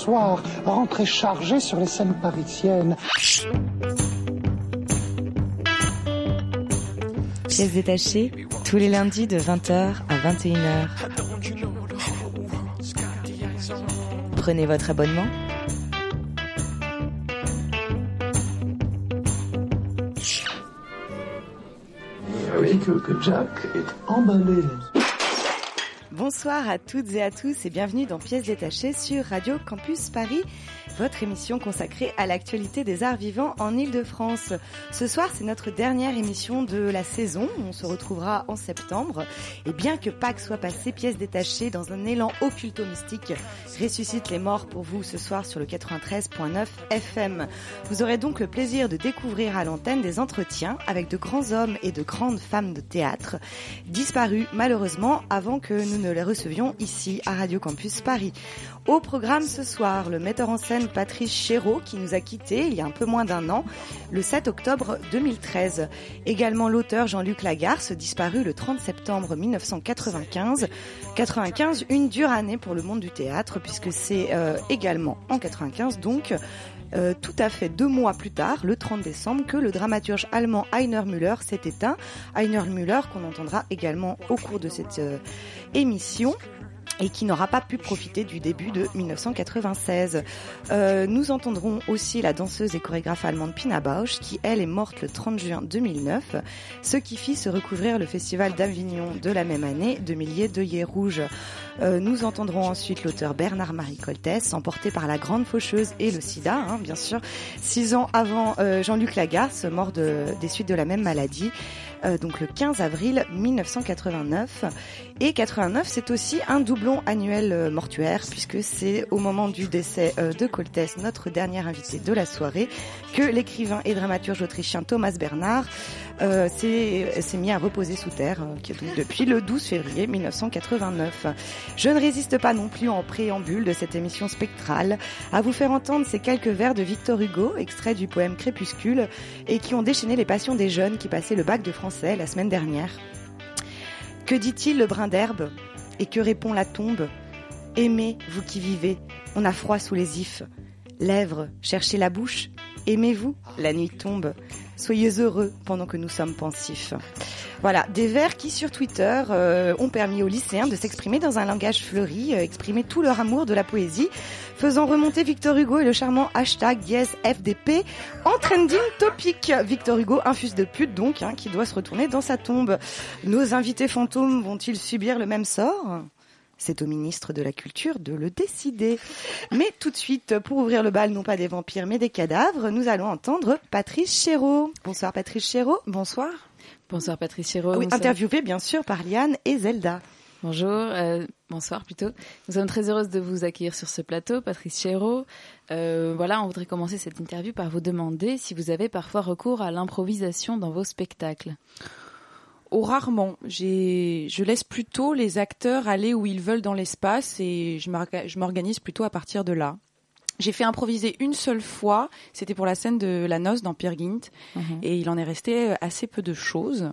soir, rentré chargé sur les scènes parisiennes. Pièces détachées, tous les lundis de 20h à 21h. Prenez votre abonnement. Oui, que, que Jack est emballé. Bonsoir à toutes et à tous et bienvenue dans Pièces détachées sur Radio Campus Paris, votre émission consacrée à l'actualité des arts vivants en Ile-de-France. Ce soir, c'est notre dernière émission de la saison. On se retrouvera en septembre. Et bien que Pâques soit passé, Pièces détachées dans un élan occulto-mystique ressuscite les morts pour vous ce soir sur le 93.9 FM. Vous aurez donc le plaisir de découvrir à l'antenne des entretiens avec de grands hommes et de grandes femmes de théâtre disparus malheureusement avant que nous ne les recevions ici à Radio Campus Paris. Au programme ce soir, le metteur en scène Patrice Chéreau qui nous a quittés il y a un peu moins d'un an, le 7 octobre 2013. Également l'auteur Jean-Luc Lagarce, disparu le 30 septembre 1995. 95, une dure année pour le monde du théâtre puisque c'est euh, également en 95 donc euh, tout à fait deux mois plus tard, le 30 décembre, que le dramaturge allemand Heiner Müller s'est éteint. Heiner Müller qu'on entendra également au cours de cette euh, émission et qui n'aura pas pu profiter du début de 1996. Euh, nous entendrons aussi la danseuse et chorégraphe allemande Pina Bausch, qui elle est morte le 30 juin 2009, ce qui fit se recouvrir le festival d'Avignon de la même année de milliers d'œillets rouges. Euh, nous entendrons ensuite l'auteur Bernard-Marie Coltès, emporté par la grande faucheuse et le sida, hein, bien sûr, six ans avant euh, Jean-Luc Lagarce, mort de, des suites de la même maladie. Euh, donc le 15 avril 1989. Et 89, c'est aussi un doublon annuel euh, mortuaire, puisque c'est au moment du décès euh, de Coltès, notre dernier invité de la soirée, que l'écrivain et dramaturge autrichien Thomas Bernard s'est mis à reposer sous terre euh, depuis le 12 février 1989. Je ne résiste pas non plus en préambule de cette émission spectrale à vous faire entendre ces quelques vers de Victor Hugo, extraits du poème Crépuscule, et qui ont déchaîné les passions des jeunes qui passaient le bac de la semaine dernière. Que dit-il le brin d'herbe? Et que répond la tombe? Aimez, vous qui vivez, on a froid sous les ifs. Lèvres, cherchez la bouche. Aimez-vous, la nuit tombe. Soyez heureux pendant que nous sommes pensifs. Voilà, des vers qui sur Twitter euh, ont permis aux lycéens de s'exprimer dans un langage fleuri, euh, exprimer tout leur amour de la poésie, faisant remonter Victor Hugo et le charmant hashtag dièse FDP en trending topic. Victor Hugo, fils de pute donc, hein, qui doit se retourner dans sa tombe. Nos invités fantômes vont-ils subir le même sort? C'est au ministre de la Culture de le décider. Mais tout de suite, pour ouvrir le bal, non pas des vampires, mais des cadavres, nous allons entendre Patrice Chéreau. Bonsoir Patrice Chéreau. Bonsoir. Bonsoir Patrice Chéreau. Oui, interviewé bien sûr par Liane et Zelda. Bonjour, euh, bonsoir plutôt. Nous sommes très heureuses de vous accueillir sur ce plateau, Patrice Chéreau. Euh, voilà, on voudrait commencer cette interview par vous demander si vous avez parfois recours à l'improvisation dans vos spectacles. Oh, rarement. J'ai, je laisse plutôt les acteurs aller où ils veulent dans l'espace et je m'orga- je m'organise plutôt à partir de là. J'ai fait improviser une seule fois, c'était pour la scène de la noce dans Peer Gynt, et il en est resté assez peu de choses.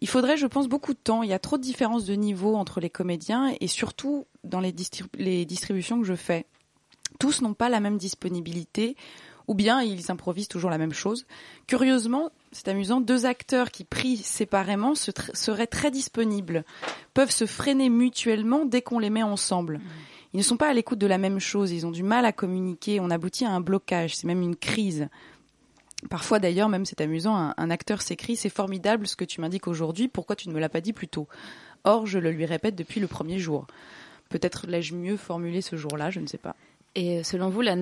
Il faudrait, je pense, beaucoup de temps. Il y a trop de différences de niveau entre les comédiens et surtout dans les, les distributions que je fais. Tous n'ont pas la même disponibilité ou bien ils improvisent toujours la même chose. Curieusement, c'est amusant, deux acteurs qui pris séparément seraient très disponibles, peuvent se freiner mutuellement dès qu'on les met ensemble. Ils ne sont pas à l'écoute de la même chose, ils ont du mal à communiquer, on aboutit à un blocage, c'est même une crise. Parfois d'ailleurs, même c'est amusant, un, acteur s'écrit c'est formidable ce que tu m'indiques aujourd'hui, pourquoi tu ne me l'as pas dit plus tôt? Or, je le lui répète depuis le premier jour. Peut-être l'ai-je mieux formulé ce jour-là, je ne sais pas. Et euh, selon vous, la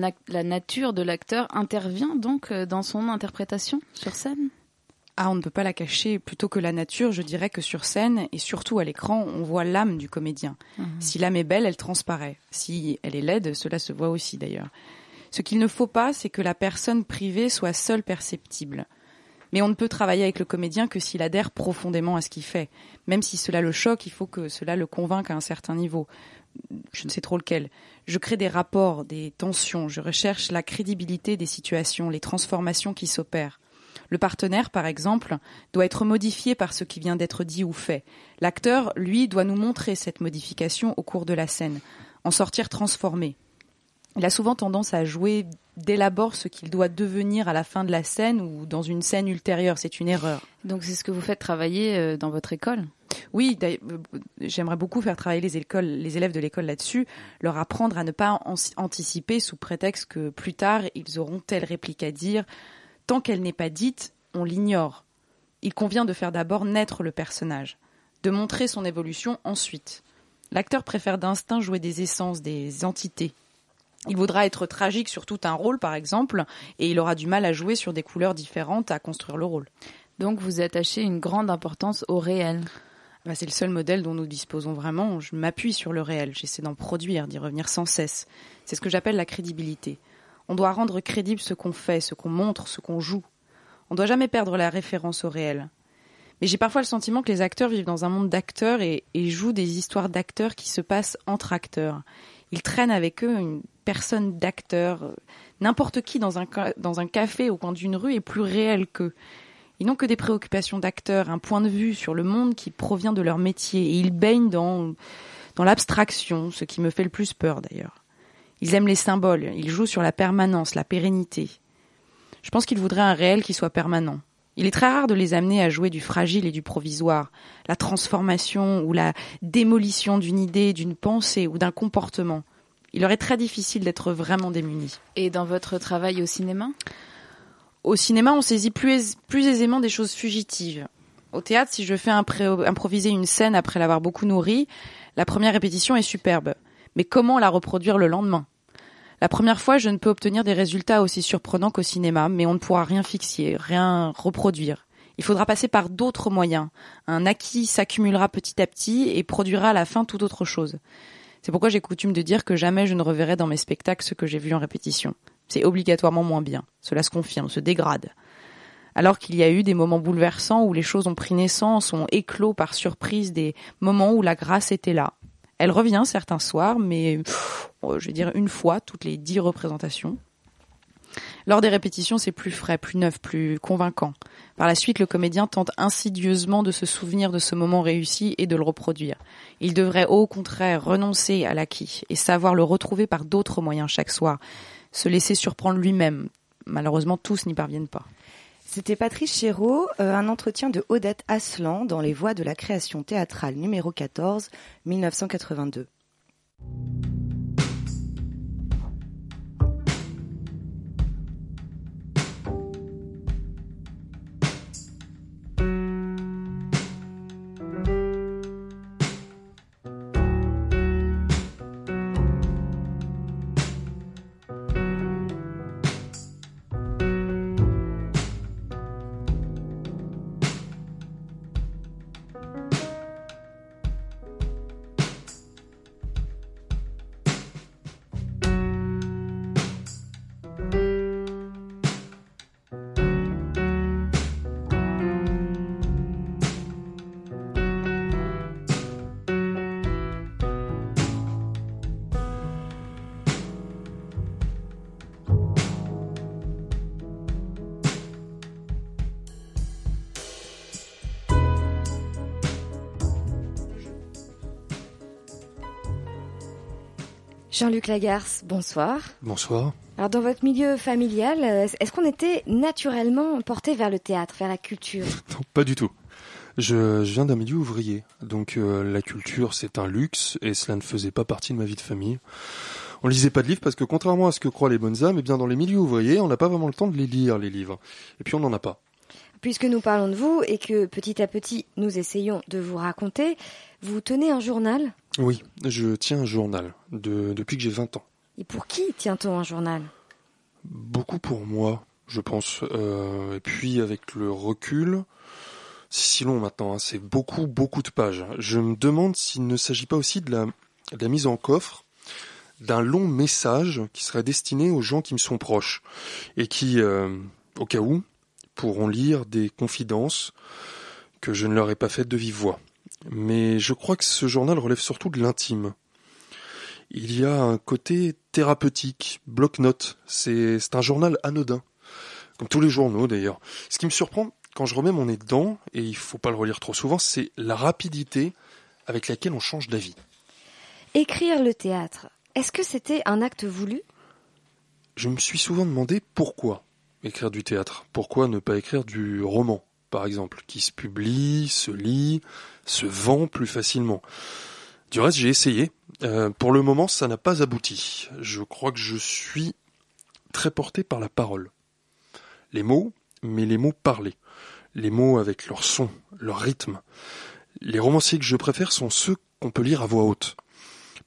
nature de l'acteur intervient donc euh, dans son interprétation sur scène? Ah, on ne peut pas la cacher. Plutôt que la nature, je dirais que sur scène et surtout à l'écran, on voit l'âme du comédien. Si l'âme est belle, elle transparaît. Si elle est laide, cela se voit aussi d'ailleurs. Ce qu'il ne faut pas, c'est que la personne privée soit seule perceptible. Mais on ne peut travailler avec le comédien que s'il adhère profondément à ce qu'il fait. Même si cela le choque, il faut que cela le convainque à un certain niveau. Je ne sais trop lequel. Je crée des rapports, des tensions, je recherche la crédibilité des situations, les transformations qui s'opèrent. Le partenaire, par exemple, doit être modifié par ce qui vient d'être dit ou fait. L'acteur, lui, doit nous montrer cette modification au cours de la scène, en sortir transformé. il a souvent tendance à jouer dès l'abord ce qu'il doit devenir à la fin de la scène ou dans une scène ultérieure. C'est une erreur. Donc c'est ce que vous faites travailler euh, dans votre école? Oui, euh, j'aimerais beaucoup faire travailler les, écoles, les élèves de l'école là-dessus, leur apprendre à ne pas anticiper sous prétexte que plus tard ils auront telle réplique à dire. Tant qu'elle n'est pas dite, on l'ignore. Il convient de faire d'abord naître le personnage, de montrer son évolution ensuite. L'acteur préfère d'instinct jouer des essences, des entités, il voudra être tragique sur tout un rôle, par exemple, et il aura du mal à jouer sur des couleurs différentes à construire le rôle. Donc vous attachez une grande importance au réel. Bah, c'est le seul modèle dont nous disposons vraiment. Je m'appuie sur le réel, j'essaie d'en produire, d'y revenir sans cesse. C'est ce que j'appelle la crédibilité. On doit rendre crédible ce qu'on fait, ce qu'on montre, ce qu'on joue. On doit jamais perdre la référence au réel. Mais j'ai parfois le sentiment que les acteurs vivent dans un monde d'acteurs et, jouent des histoires d'acteurs qui se passent entre acteurs. Ils traînent avec eux une personne d'acteur. N'importe qui dans un, dans un café au coin d'une rue est plus réel qu'eux. Ils n'ont que des préoccupations d'acteurs, un point de vue sur le monde qui provient de leur métier. Et ils baignent dans l'abstraction, ce qui me fait le plus peur d'ailleurs. Ils aiment les symboles, ils jouent sur la permanence, la pérennité. Je pense qu'ils voudraient un réel qui soit permanent. Il est très rare de les amener à jouer du fragile et du provisoire, la transformation ou la démolition d'une idée, d'une pensée ou d'un comportement. Il leur est très difficile d'être vraiment démunis. Et dans votre travail au cinéma? Au cinéma, on saisit plus, plus aisément des choses fugitives. Au théâtre, si je fais improviser une scène après l'avoir beaucoup nourrie, la première répétition est superbe. Mais comment la reproduire le lendemain? La première fois, je ne peux obtenir des résultats aussi surprenants qu'au cinéma, mais on ne pourra rien fixer, rien reproduire. Il faudra passer par d'autres moyens. Un acquis s'accumulera petit à petit et produira à la fin tout autre chose. C'est pourquoi j'ai coutume de dire que jamais je ne reverrai dans mes spectacles ce que j'ai vu en répétition. C'est obligatoirement moins bien. Cela se confirme, se dégrade. Alors qu'il y a eu des moments bouleversants où les choses ont pris naissance, ont éclos par surprise des moments où la grâce était là. Elle revient certains soirs, mais je vais dire une fois toutes les dix représentations. Lors des répétitions, c'est plus frais, plus neuf, plus convaincant. Par la suite, le comédien tente insidieusement de se souvenir de ce moment réussi et de le reproduire. Il devrait au contraire renoncer à l'acquis et savoir le retrouver par d'autres moyens chaque soir, se laisser surprendre lui-même. Malheureusement, tous n'y parviennent pas. C'était Patrice Chéreau, euh, un entretien de Odette Aslan dans Les Voix de la création théâtrale numéro 14, 1982. Jean-Luc Lagarce, bonsoir. Bonsoir. Alors dans votre milieu familial, euh, est-ce qu'on était naturellement porté vers le théâtre, vers la culture? Non, pas du tout. Je, viens d'un milieu ouvrier, donc euh, la culture c'est un luxe et cela ne faisait pas partie de ma vie de famille. On lisait pas de livres parce que contrairement à ce que croient les bonnes âmes, eh bien dans les milieux ouvriers, on n'a pas vraiment le temps de les lire les livres. Et puis on n'en a pas. Puisque nous parlons de vous et que petit à petit nous essayons de vous raconter, vous tenez un journal? Oui, je tiens un journal depuis que j'ai 20 ans. Et pour qui tient-on un journal? Beaucoup pour moi, je pense. Euh, et puis avec le recul, c'est si long maintenant, hein, c'est beaucoup, beaucoup de pages. Je me demande s'il ne s'agit pas aussi de la, la mise en coffre d'un long message qui serait destiné aux gens qui me sont proches et qui, euh, au cas où, pourront lire des confidences que je ne leur ai pas faites de vive voix. Mais je crois que ce journal relève surtout de l'intime. Il y a un côté thérapeutique, bloc-notes. C'est un journal anodin. Comme tous les journaux d'ailleurs. Ce qui me surprend quand je remets mon nez dedans, et il faut pas le relire trop souvent, c'est la rapidité avec laquelle on change d'avis. Écrire le théâtre, est-ce que c'était un acte voulu? Je me suis souvent demandé pourquoi écrire du théâtre. Pourquoi ne pas écrire du roman, par exemple, qui se publie, se lit, se vend plus facilement. Du reste, j'ai essayé. Euh, pour le moment, ça n'a pas abouti. Je crois que je suis très porté par la parole. Les mots, mais les mots parlés. Les mots avec leur son, leur rythme. Les romanciers que je préfère sont ceux qu'on peut lire à voix haute.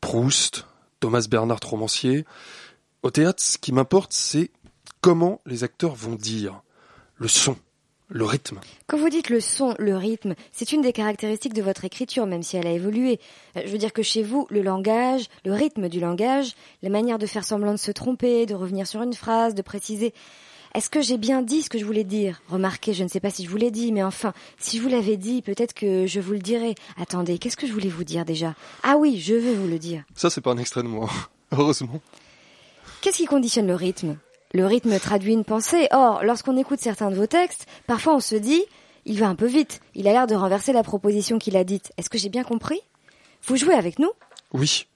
Proust, Thomas Bernard romancier. Au théâtre, ce qui m'importe, c'est comment les acteurs vont dire, le son, le rythme. Quand vous dites le son, le rythme, c'est une des caractéristiques de votre écriture, même si elle a évolué. Euh, je veux dire que chez vous, le langage, le rythme du langage, la manière de faire semblant de se tromper, de revenir sur une phrase, de préciser. Est-ce que j'ai bien dit ce que je voulais dire? Remarquez, je ne sais pas si je vous l'ai dit, mais enfin, si je vous l'avais dit, peut-être que je vous le dirai. Attendez, qu'est-ce que je voulais vous dire déjà? Ah oui, je veux vous le dire. Ça, c'est pas un extrait de moi, heureusement. Qu'est-ce qui conditionne le rythme? Le rythme traduit une pensée. Or, lorsqu'on écoute certains de vos textes, parfois on se dit, il va un peu vite. Il a l'air de renverser la proposition qu'il a dite. Est-ce que j'ai bien compris? Vous jouez avec nous? Oui.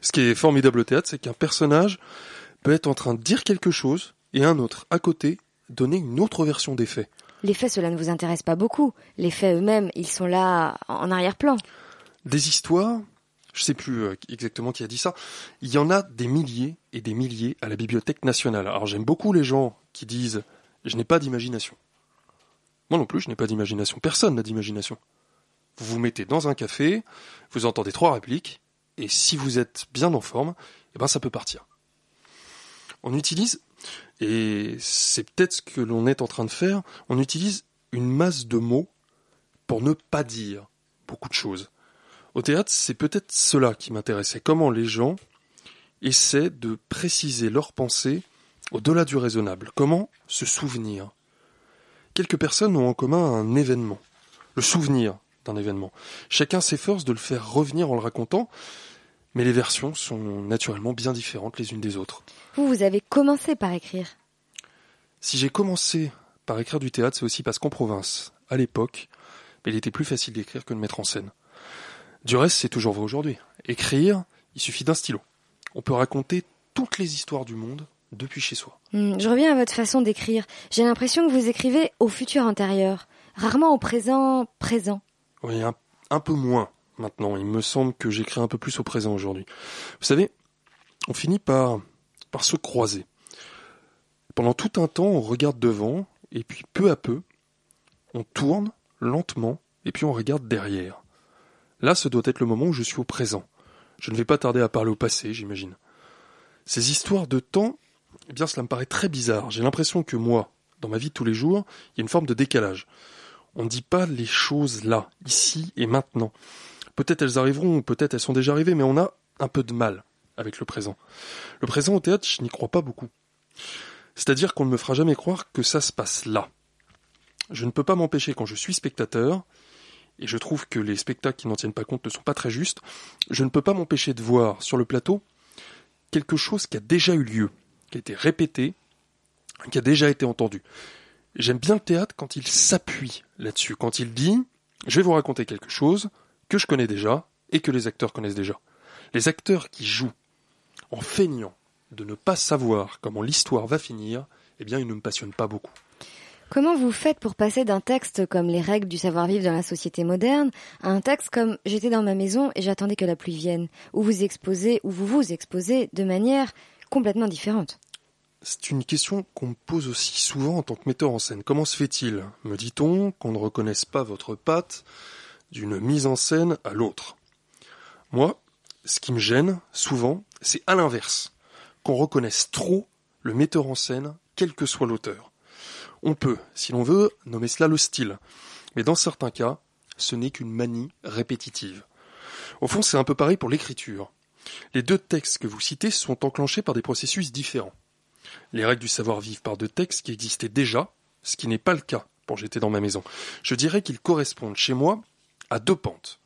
Ce qui est formidable au théâtre, c'est qu'un personnage peut être en train de dire quelque chose et un autre à côté donner une autre version des faits. Les faits, cela ne vous intéresse pas beaucoup. Les faits eux-mêmes, ils sont là en arrière-plan. Des histoires, je sais plus euh, exactement qui a dit ça, il y en a des milliers et des milliers à la Bibliothèque nationale. Alors j'aime beaucoup les gens qui disent je n'ai pas d'imagination. Moi non plus, je n'ai pas d'imagination. Personne n'a d'imagination. Vous vous mettez dans un café, vous entendez trois répliques, et si vous êtes bien en forme, eh ben ça peut partir. On utilise, et c'est peut-être ce que l'on est en train de faire, on utilise une masse de mots pour ne pas dire beaucoup de choses. Au théâtre, c'est peut-être cela qui m'intéressait. Comment les gens essaient de préciser leurs pensées au-delà du raisonnable. Comment se souvenir Quelques personnes ont en commun un événement, le souvenir d'un événement. Chacun s'efforce de le faire revenir en le racontant, mais les versions sont naturellement bien différentes les unes des autres. Vous, vous avez commencé par écrire. Si j'ai commencé par écrire du théâtre, c'est aussi parce qu'en province, à l'époque, il était plus facile d'écrire que de mettre en scène. Du reste, c'est toujours vrai aujourd'hui. Écrire, il suffit d'un stylo. On peut raconter toutes les histoires du monde depuis chez soi. Hmm, je reviens à votre façon d'écrire. J'ai l'impression que vous écrivez au futur antérieur, rarement au présent présent. Oui, un, un peu moins maintenant. Il me semble que j'écris un peu plus au présent aujourd'hui. Vous savez, on finit par, par se croiser. Pendant tout un temps, on regarde devant, et puis peu à peu, on tourne lentement, et puis on regarde derrière. Là, ce doit être le moment où je suis au présent. Je ne vais pas tarder à parler au passé, j'imagine. Ces histoires de temps, eh bien, cela me paraît très bizarre. J'ai l'impression que moi, dans ma vie de tous les jours, il y a une forme de décalage. On ne dit pas les choses là, ici et maintenant. Peut-être elles arriveront, peut-être elles sont déjà arrivées, mais on a un peu de mal avec le présent. Le présent au théâtre, je n'y crois pas beaucoup. C'est-à-dire qu'on ne me fera jamais croire que ça se passe là. Je ne peux pas m'empêcher quand je suis spectateur, et je trouve que les spectacles qui n'en tiennent pas compte ne sont pas très justes, je ne peux pas m'empêcher de voir sur le plateau quelque chose qui a déjà eu lieu, qui a été répété, qui a déjà été entendu. J'aime bien le théâtre quand il s'appuie là-dessus, quand il dit je vais vous raconter quelque chose que je connais déjà et que les acteurs connaissent déjà. Les acteurs qui jouent en feignant de ne pas savoir comment l'histoire va finir, eh bien ils ne me passionnent pas beaucoup. Comment vous faites pour passer d'un texte comme Les règles du savoir-vivre dans la société moderne à un texte comme J'étais dans ma maison et j'attendais que la pluie vienne, où vous exposez, où vous vous exposez de manière complètement différente? C'est une question qu'on me pose aussi souvent en tant que metteur en scène. Comment se fait-il, me dit-on, qu'on ne reconnaisse pas votre patte d'une mise en scène à l'autre? Moi, ce qui me gêne, souvent, c'est à l'inverse, qu'on reconnaisse trop le metteur en scène, quel que soit l'auteur. On peut, si l'on veut, nommer cela le style. Mais dans certains cas, ce n'est qu'une manie répétitive. Au fond, c'est un peu pareil pour l'écriture. Les deux textes que vous citez sont enclenchés par des processus différents. Les règles du savoir-vivre par deux textes qui existaient déjà, ce qui n'est pas le cas pour J'étais dans ma maison. Je dirais qu'ils correspondent chez moi à deux pentes.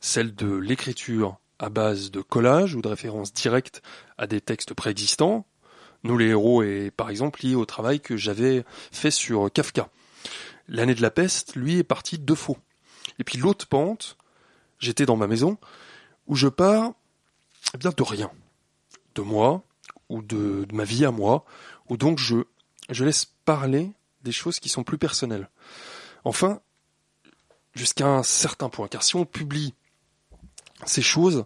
Celle de l'écriture à base de collage ou de références directes à des textes préexistants, nous, les héros, est par exemple lié au travail que j'avais fait sur Kafka. L'année de la peste, lui, est parti de faux. Et puis l'autre pente, j'étais dans ma maison, où je pars, eh bien, de rien. De moi, ou de, de ma vie à moi, où donc je, je laisse parler des choses qui sont plus personnelles. Enfin, jusqu'à un certain point, car si on publie ces choses,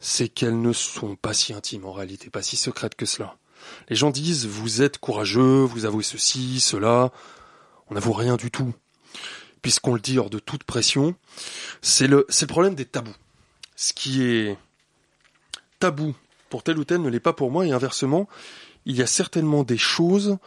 c'est qu'elles ne sont pas si intimes en réalité, pas si secrètes que cela. Les gens disent vous êtes courageux, vous avouez ceci, cela. On n'avoue rien du tout. Puisqu'on le dit hors de toute pression, c'est le, c'est le problème des tabous. Ce qui est tabou pour tel ou tel ne l'est pas pour moi et inversement, il y a certainement des choses,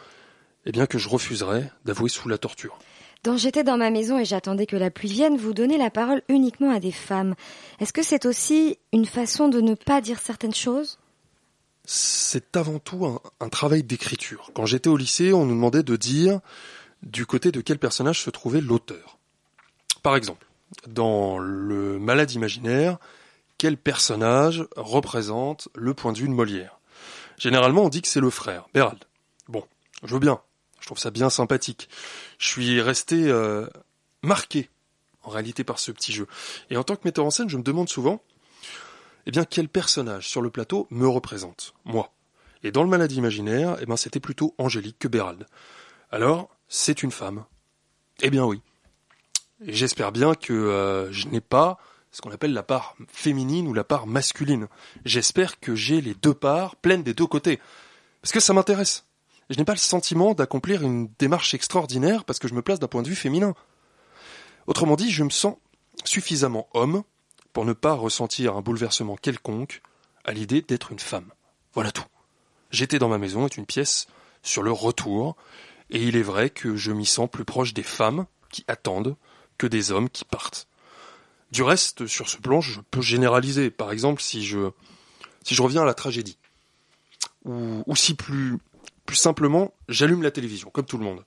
eh bien, que je refuserais d'avouer sous la torture. Dans J'étais dans ma maison et j'attendais que la pluie vienne, vous donnez la parole uniquement à des femmes. Est-ce que c'est aussi une façon de ne pas dire certaines choses? C'est avant tout un, travail d'écriture. Quand j'étais au lycée, on nous demandait de dire du côté de quel personnage se trouvait l'auteur. Par exemple, dans le Malade imaginaire, quel personnage représente le point de vue de Molière? Généralement, on dit que c'est le frère, Bérald. Bon, je veux bien, je trouve ça bien sympathique. Je suis resté euh, marqué, en réalité, par ce petit jeu. Et en tant que metteur en scène, je me demande souvent, eh bien, quel personnage sur le plateau me représente, moi Et dans le Malade imaginaire, eh bien, c'était plutôt Angélique que Bérald. Alors, c'est une femme. Eh bien oui. J'espère bien que euh, je n'ai pas ce qu'on appelle la part féminine ou la part masculine. J'espère que j'ai les deux parts pleines des deux côtés. Parce que ça m'intéresse. Je n'ai pas le sentiment d'accomplir une démarche extraordinaire parce que je me place d'un point de vue féminin. Autrement dit, je me sens suffisamment homme pour ne pas ressentir un bouleversement quelconque à l'idée d'être une femme. Voilà tout. J'étais dans ma maison est une pièce sur le retour, et il est vrai que je m'y sens plus proche des femmes qui attendent que des hommes qui partent. Du reste, sur ce plan, je peux généraliser. Par exemple, si je, reviens à la tragédie, ou, si plus simplement, j'allume la télévision, comme tout le monde.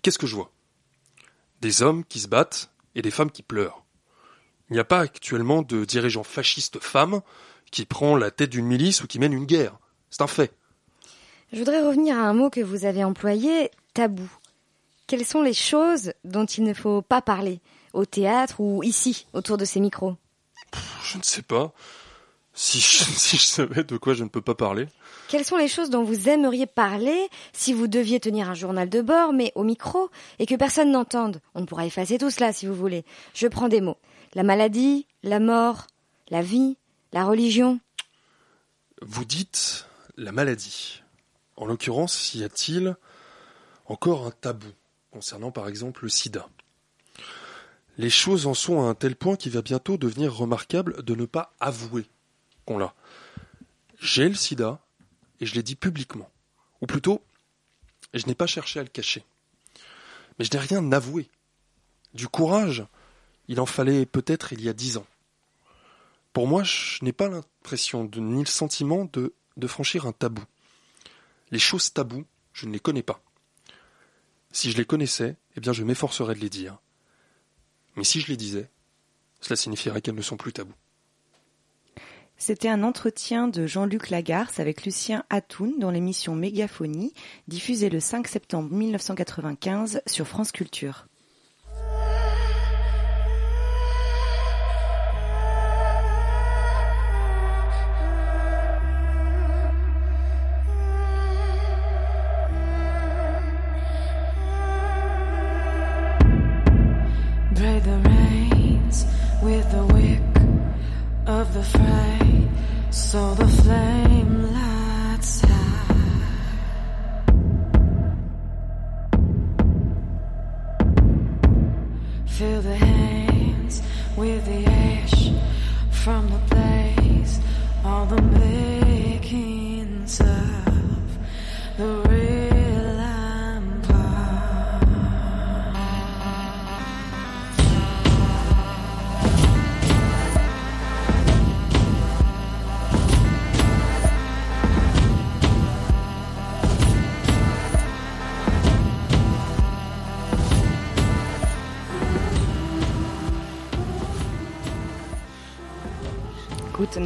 Qu'est-ce que je vois? Des hommes qui se battent et des femmes qui pleurent. Il n'y a pas actuellement de dirigeant fasciste femme qui prend la tête d'une milice ou qui mène une guerre. C'est un fait. Je voudrais revenir à un mot que vous avez employé, tabou. Quelles sont les choses dont il ne faut pas parler au théâtre ou ici, autour de ces micros? Je ne sais pas. Si je, si je savais de quoi je ne peux pas parler. Quelles sont les choses dont vous aimeriez parler si vous deviez tenir un journal de bord, mais au micro, et que personne n'entende? On pourra effacer tout cela si vous voulez. Je prends des mots. La maladie, la mort, la vie, la religion. Vous dites la maladie. En l'occurrence, y a-t-il encore un tabou concernant par exemple le sida? Les choses en sont à un tel point qu'il va bientôt devenir remarquable de ne pas avouer qu'on l'a. J'ai le sida et je l'ai dit publiquement. Ou plutôt, je n'ai pas cherché à le cacher. Mais je n'ai rien avoué. Du courage, il en fallait peut-être il y a dix ans. Pour moi, je n'ai pas l'impression ni le sentiment de, franchir un tabou. Les choses tabous, je ne les connais pas. Si je les connaissais, eh bien je m'efforcerais de les dire. Mais si je les disais, cela signifierait qu'elles ne sont plus tabous. C'était un entretien de Jean-Luc Lagarce avec Lucien Atoun dans l'émission Mégaphonie, diffusée le 5 septembre 1995 sur France Culture.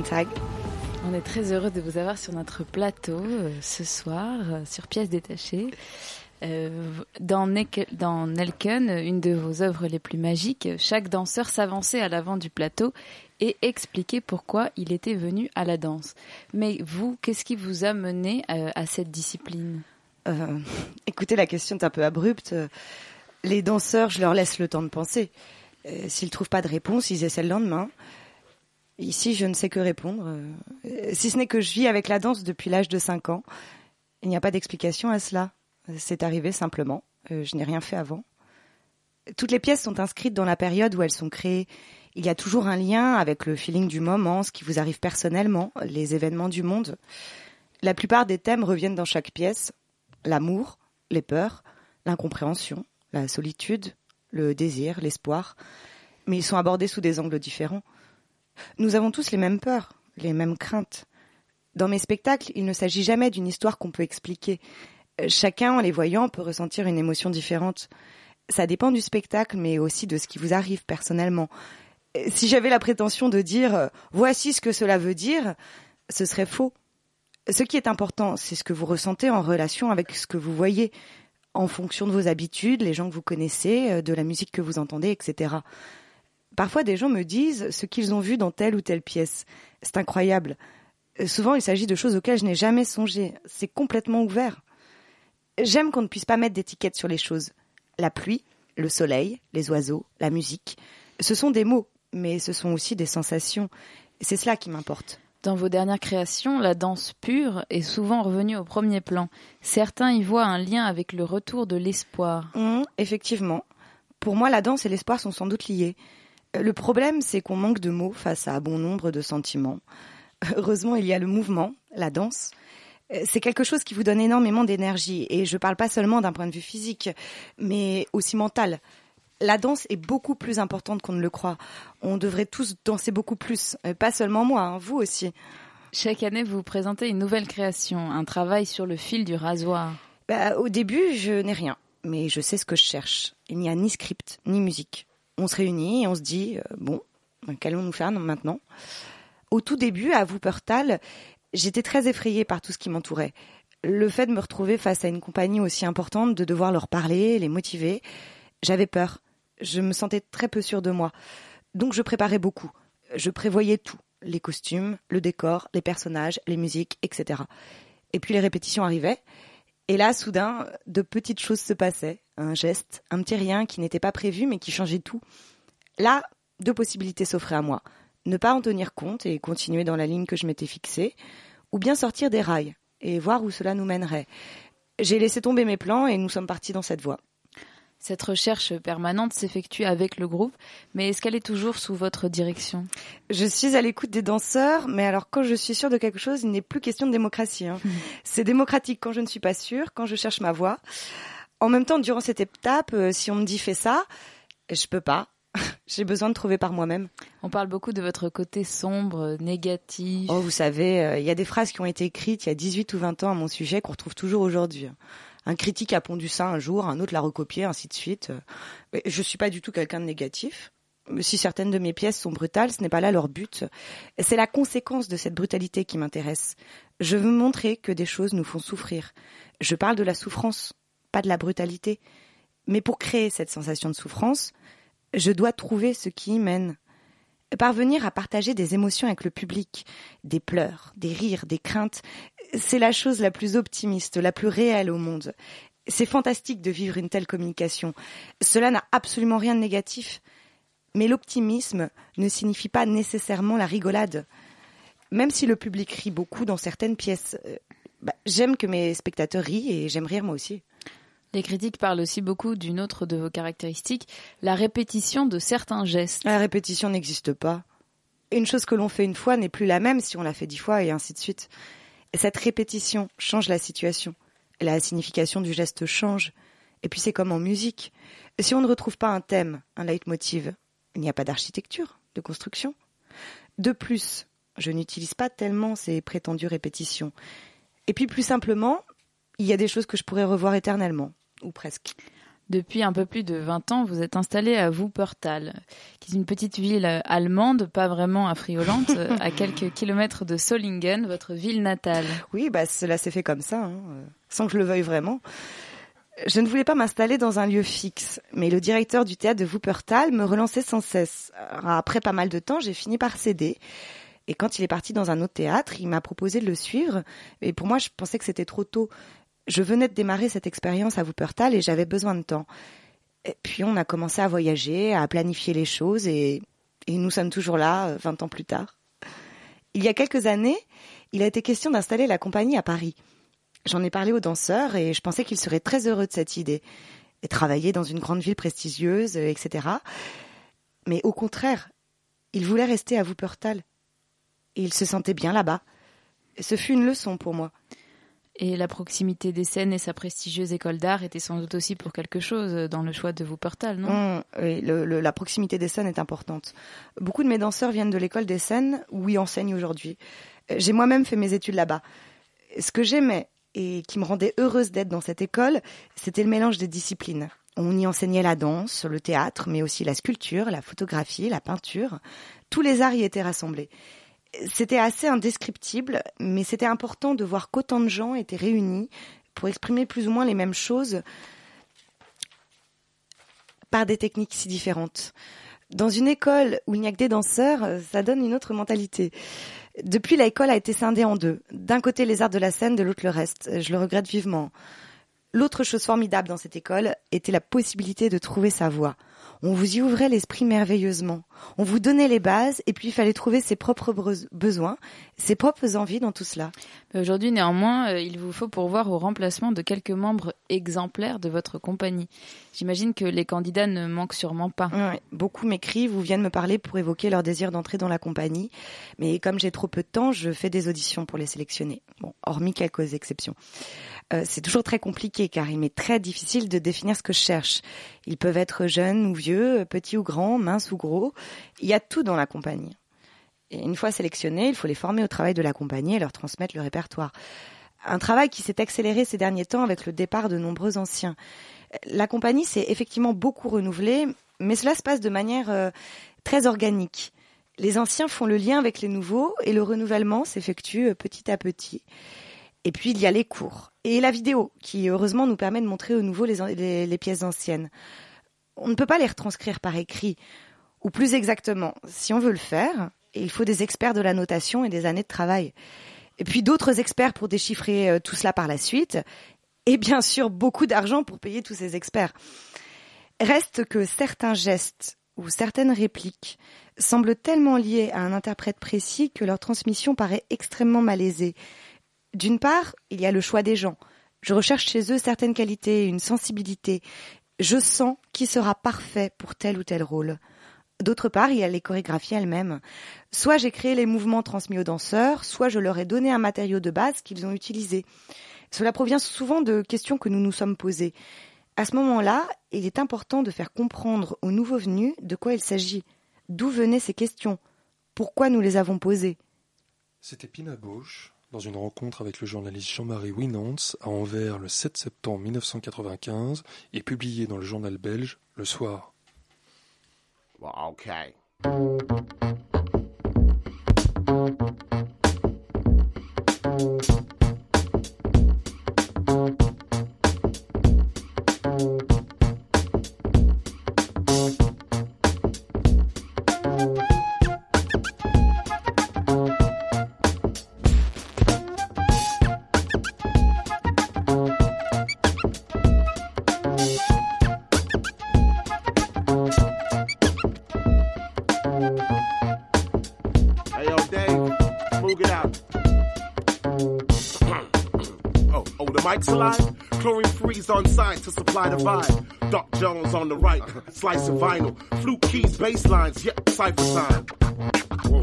Tag. On est très heureux de vous avoir sur notre plateau euh, ce soir, euh, sur pièces détachées. Euh, dans, Neke- dans Nelken, une de vos œuvres les plus magiques, chaque danseur s'avançait à l'avant du plateau et expliquer pourquoi il était venu à la danse. Mais vous, qu'est-ce qui vous a mené à cette discipline? Écoutez, la question est un peu abrupte. Les danseurs, je leur laisse le temps de penser. S'ils trouvent pas de réponse, ils essaient le lendemain. Ici, je ne sais que répondre. Euh, Si ce n'est que je vis avec la danse depuis l'âge de 5 ans. Il n'y a pas d'explication à cela. C'est arrivé simplement. Euh, Je n'ai rien fait avant. Toutes les pièces sont inscrites dans la période où elles sont créées. Il y a toujours un lien avec le feeling du moment, ce qui vous arrive personnellement, les événements du monde. La plupart des thèmes reviennent dans chaque pièce. L'amour, les peurs, l'incompréhension, la solitude, le désir, l'espoir. Mais ils sont abordés sous des angles différents. Nous avons tous les mêmes peurs, les mêmes craintes. Dans mes spectacles, il ne s'agit jamais d'une histoire qu'on peut expliquer. Euh, Chacun, en les voyant, peut ressentir une émotion différente. Ça dépend du spectacle, mais aussi de ce qui vous arrive personnellement. Euh, Si j'avais la prétention de dire euh, voici ce que cela veut dire, ce serait faux. Ce qui est important, c'est ce que vous ressentez en relation avec ce que vous voyez, en fonction de vos habitudes, les gens que vous connaissez, de la musique que vous entendez, etc. Parfois, des gens me disent ce qu'ils ont vu dans telle ou telle pièce. C'est incroyable. Euh, Souvent, il s'agit de choses auxquelles je n'ai jamais songé. C'est complètement ouvert. J'aime qu'on ne puisse pas mettre d'étiquette sur les choses. La pluie, le soleil, les oiseaux, la musique, ce sont des mots, mais ce sont aussi des sensations. C'est cela qui m'importe. Dans vos dernières créations, la danse pure est souvent revenue au premier plan. Certains y voient un lien avec le retour de l'espoir. Hum, effectivement. Pour moi, la danse et l'espoir sont sans doute liés. Le problème, c'est qu'on manque de mots face à bon nombre de sentiments. Heureusement, il y a le mouvement, la danse. Euh, C'est quelque chose qui vous donne énormément d'énergie. Et je parle pas seulement d'un point de vue physique, mais aussi mental. La danse est beaucoup plus importante qu'on ne le croit. On devrait tous danser beaucoup plus. Euh, Pas seulement moi, hein, vous aussi. Chaque année, vous présentez une nouvelle création, un travail sur le fil du rasoir. Bah, au début, je n'ai rien, mais je sais ce que je cherche. Il n'y a ni script, ni musique. On se réunit et on se dit, euh, bon, qu'allons-nous faire maintenant? Au tout début, à Wuppertal, j'étais très effrayée par tout ce qui m'entourait. Le fait de me retrouver face à une compagnie aussi importante, de devoir leur parler, les motiver, j'avais peur. Je me sentais très peu sûre de moi. Donc je préparais beaucoup. Je prévoyais tout. Les costumes, le décor, les personnages, les musiques, etc. Et puis les répétitions arrivaient. Et là, soudain, de petites choses se passaient. Un geste, un petit rien qui n'était pas prévu mais qui changeait tout. Là, deux possibilités s'offraient à moi. Ne pas en tenir compte et continuer dans la ligne que je m'étais fixée, ou bien sortir des rails et voir où cela nous mènerait. J'ai laissé tomber mes plans et nous sommes partis dans cette voie. Cette recherche permanente s'effectue avec le groupe, mais est-ce qu'elle est toujours sous votre direction? Je suis à l'écoute des danseurs, mais alors quand je suis sûre de quelque chose, il n'est plus question de démocratie. hein. C'est démocratique quand je ne suis pas sûre, quand je cherche ma voie. En même temps, durant cette étape, euh, si on me dit fais ça, je peux pas. J'ai besoin de trouver par moi-même. On parle beaucoup de votre côté sombre, négatif. Oh, vous savez, euh, il y a des phrases qui ont été écrites il y a 18 ou 20 ans à mon sujet qu'on retrouve toujours aujourd'hui. Un critique a pondu ça un jour, un autre l'a recopié, ainsi de suite. Euh, mais Je suis pas du tout quelqu'un de négatif. Si certaines de mes pièces sont brutales, ce n'est pas là leur but. C'est la conséquence de cette brutalité qui m'intéresse. Je veux montrer que des choses nous font souffrir. Je parle de la souffrance, pas de la brutalité. Mais pour créer cette sensation de souffrance, je dois trouver ce qui y mène. Parvenir à partager des émotions avec le public, des pleurs, des rires, des craintes, c'est la chose la plus optimiste, la plus réelle au monde. C'est fantastique de vivre une telle communication. Cela n'a absolument rien de négatif. Mais l'optimisme ne signifie pas nécessairement la rigolade. Même si le public rit beaucoup dans certaines pièces, euh, bah, j'aime que mes spectateurs rient et j'aime rire moi aussi. Les critiques parlent aussi beaucoup d'une autre de vos caractéristiques, la répétition de certains gestes. La répétition n'existe pas. Une chose que l'on fait une fois n'est plus la même si on l'a fait dix fois et ainsi de suite. Et cette répétition change la situation. La signification du geste change. Et puis c'est comme en musique. Si on ne retrouve pas un thème, un leitmotiv, il n'y a pas d'architecture, de construction. De plus, je n'utilise pas tellement ces prétendues répétitions. Et puis plus simplement, il y a des choses que je pourrais revoir éternellement, ou presque. Depuis un peu plus de 20 ans, vous êtes installé à Wuppertal, qui est une petite ville allemande, pas vraiment affriolante, à quelques kilomètres de Solingen, votre ville natale. Oui, bah cela s'est fait comme ça, hein, euh, sans que je le veuille vraiment. Je ne voulais pas m'installer dans un lieu fixe, mais le directeur du théâtre de Wuppertal me relançait sans cesse. Après pas mal de temps, j'ai fini par céder. Et quand il est parti dans un autre théâtre, il m'a proposé de le suivre. Et pour moi, je pensais que c'était trop tôt. Je venais de démarrer cette expérience à Wuppertal et j'avais besoin de temps. Et puis on a commencé à voyager, à planifier les choses et, nous sommes toujours là, euh, 20 ans plus tard. Il y a quelques années, il a été question d'installer la compagnie à Paris. J'en ai parlé aux danseurs et je pensais qu'ils seraient très heureux de cette idée. Et travailler dans une grande ville prestigieuse, euh, etc. Mais au contraire, ils voulaient rester à Wuppertal. Et ils se sentaient bien là-bas. Ce fut une leçon pour moi. Et la proximité des scènes et sa prestigieuse école d'art était sans doute aussi pour quelque chose dans le choix de Wuppertal, non? Hum, oui, le- la proximité des scènes est importante. Beaucoup de mes danseurs viennent de l'école des scènes où ils enseignent aujourd'hui. Euh, J'ai moi-même fait mes études là-bas. Ce que j'aimais et qui me rendait heureuse d'être dans cette école, c'était le mélange des disciplines. On y enseignait la danse, le théâtre, mais aussi la sculpture, la photographie, la peinture. Tous les arts y étaient rassemblés. C'était assez indescriptible, mais c'était important de voir qu'autant de gens étaient réunis pour exprimer plus ou moins les mêmes choses par des techniques si différentes. Dans une école où il n'y a que des danseurs, ça donne une autre mentalité. Depuis, l'école a été scindée en deux. D'un côté les arts de la scène, de l'autre le reste. Je le regrette vivement. L'autre chose formidable dans cette école était la possibilité de trouver sa voie. On vous y ouvrait l'esprit merveilleusement. On vous donnait les bases et puis il fallait trouver ses propres besoins, ses propres envies dans tout cela. Mais Aujourd'hui, néanmoins, euh, il vous faut pourvoir au remplacement de quelques membres exemplaires de votre compagnie. J'imagine que les candidats ne manquent sûrement pas. Ouais, beaucoup m'écrivent ou viennent me parler pour évoquer leur désir d'entrer dans la compagnie. Mais comme j'ai trop peu de temps, je fais des auditions pour les sélectionner. Bon, hormis quelques exceptions. Euh, c'est toujours très compliqué car il m'est très difficile de définir ce que je cherche. Ils peuvent être jeunes ou vieux, petits ou grands, minces ou gros. Il y a tout dans la compagnie. Et une fois sélectionnés, il faut les former au travail de la compagnie et leur transmettre le répertoire. Un travail qui s'est accéléré ces derniers temps avec le départ de nombreux anciens. La compagnie s'est effectivement beaucoup renouvelée, mais cela se passe de manière euh, très organique. Les anciens font le lien avec les nouveaux et le renouvellement s'effectue euh, petit à petit. Et puis il y a les cours et la vidéo qui heureusement nous permet de montrer aux nouveaux les, pièces anciennes. On ne peut pas les retranscrire par écrit, ou plus exactement, si on veut le faire, il faut des experts de la notation et des années de travail. Et puis d'autres experts pour déchiffrer euh, tout cela par la suite, et bien sûr beaucoup d'argent pour payer tous ces experts. Reste que certains gestes ou certaines répliques semblent tellement liés à un interprète précis que leur transmission paraît extrêmement malaisée. D'une part, il y a le choix des gens. Je recherche chez eux certaines qualités, une sensibilité. Je sens qui sera parfait pour tel ou tel rôle. D'autre part, il y a les chorégraphies elles-mêmes. Soit j'ai créé les mouvements transmis aux danseurs, soit je leur ai donné un matériau de base qu'ils ont utilisé. Cela provient souvent de questions que nous nous sommes posées. À ce moment-là, il est important de faire comprendre aux nouveaux venus de quoi il s'agit, d'où venaient ces questions, pourquoi nous les avons posées. C'était Pina dans une rencontre avec le journaliste Jean-Marie Winans à Anvers le 7 septembre 1995 et publié dans le journal belge Le Soir. The vibe. Doc Jones on the right, slice of vinyl. Flute keys, bass lines, yep, cipher. Whoa,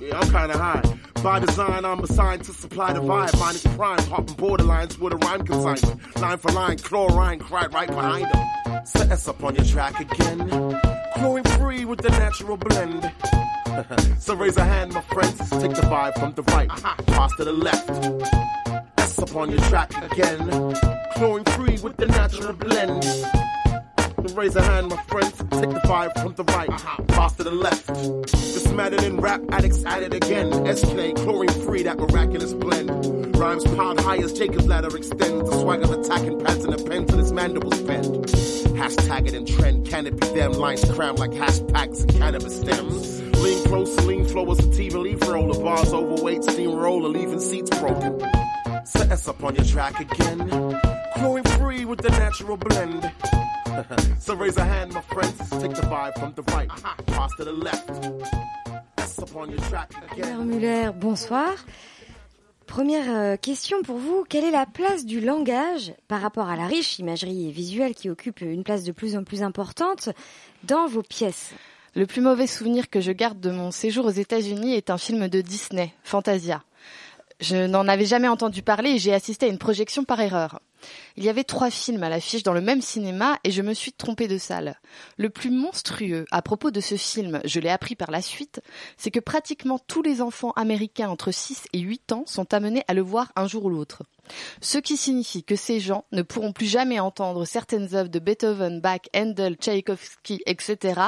yeah, I'm kinda high. By design, I'm assigned to supply the vibe. Mine is prime, hopping borderlines with a rhyme consignment. Line for line, chlorine, cried right behind them. Set us up on your track again. Chlorine free with the natural blend. so raise a hand, my friends. Take the vibe from the right, pass to the left. S up on your track again. Chlorine free with the natural blend. Raise a hand, my friends. Take the vibe from the right, pass to the left. Mattered in rap addicts at it again. SK chlorine free, that miraculous blend. Rhymes piled high as Jacob's ladder extends. The swag of attacking pants and a pen till its mandibles bend. Hashtag it and trend. Can it be them? Lines crammed like hash packs and cannabis stems. Lean close, lean flow as a TV leaf roller. Bars overweight, steamroller, leaving seats broken. Set us up on your track again. Chlorine free with the natural blend. so raise a hand, my friends. Take the vibe from the right, pass to the left. S up on your track Pierre again. Muller, bonsoir. Première euh, question pour vous, quelle est la place du langage par rapport à la riche imagerie visuelle qui occupe une place de plus en plus importante dans vos pièces? Le plus mauvais souvenir que je garde de mon séjour aux États-Unis est un film de Disney, Fantasia. Je n'en avais jamais entendu parler et j'ai assisté à une projection par erreur. Il y avait trois films à l'affiche dans le même cinéma et je me suis trompée de salle. Le plus monstrueux à propos de ce film, je l'ai appris par la suite, c'est que pratiquement tous les enfants américains entre 6 et 8 ans sont amenés à le voir un jour ou l'autre. Ce qui signifie que ces gens ne pourront plus jamais entendre certaines œuvres de Beethoven, Bach, Handel, Tchaïkovski, etc.,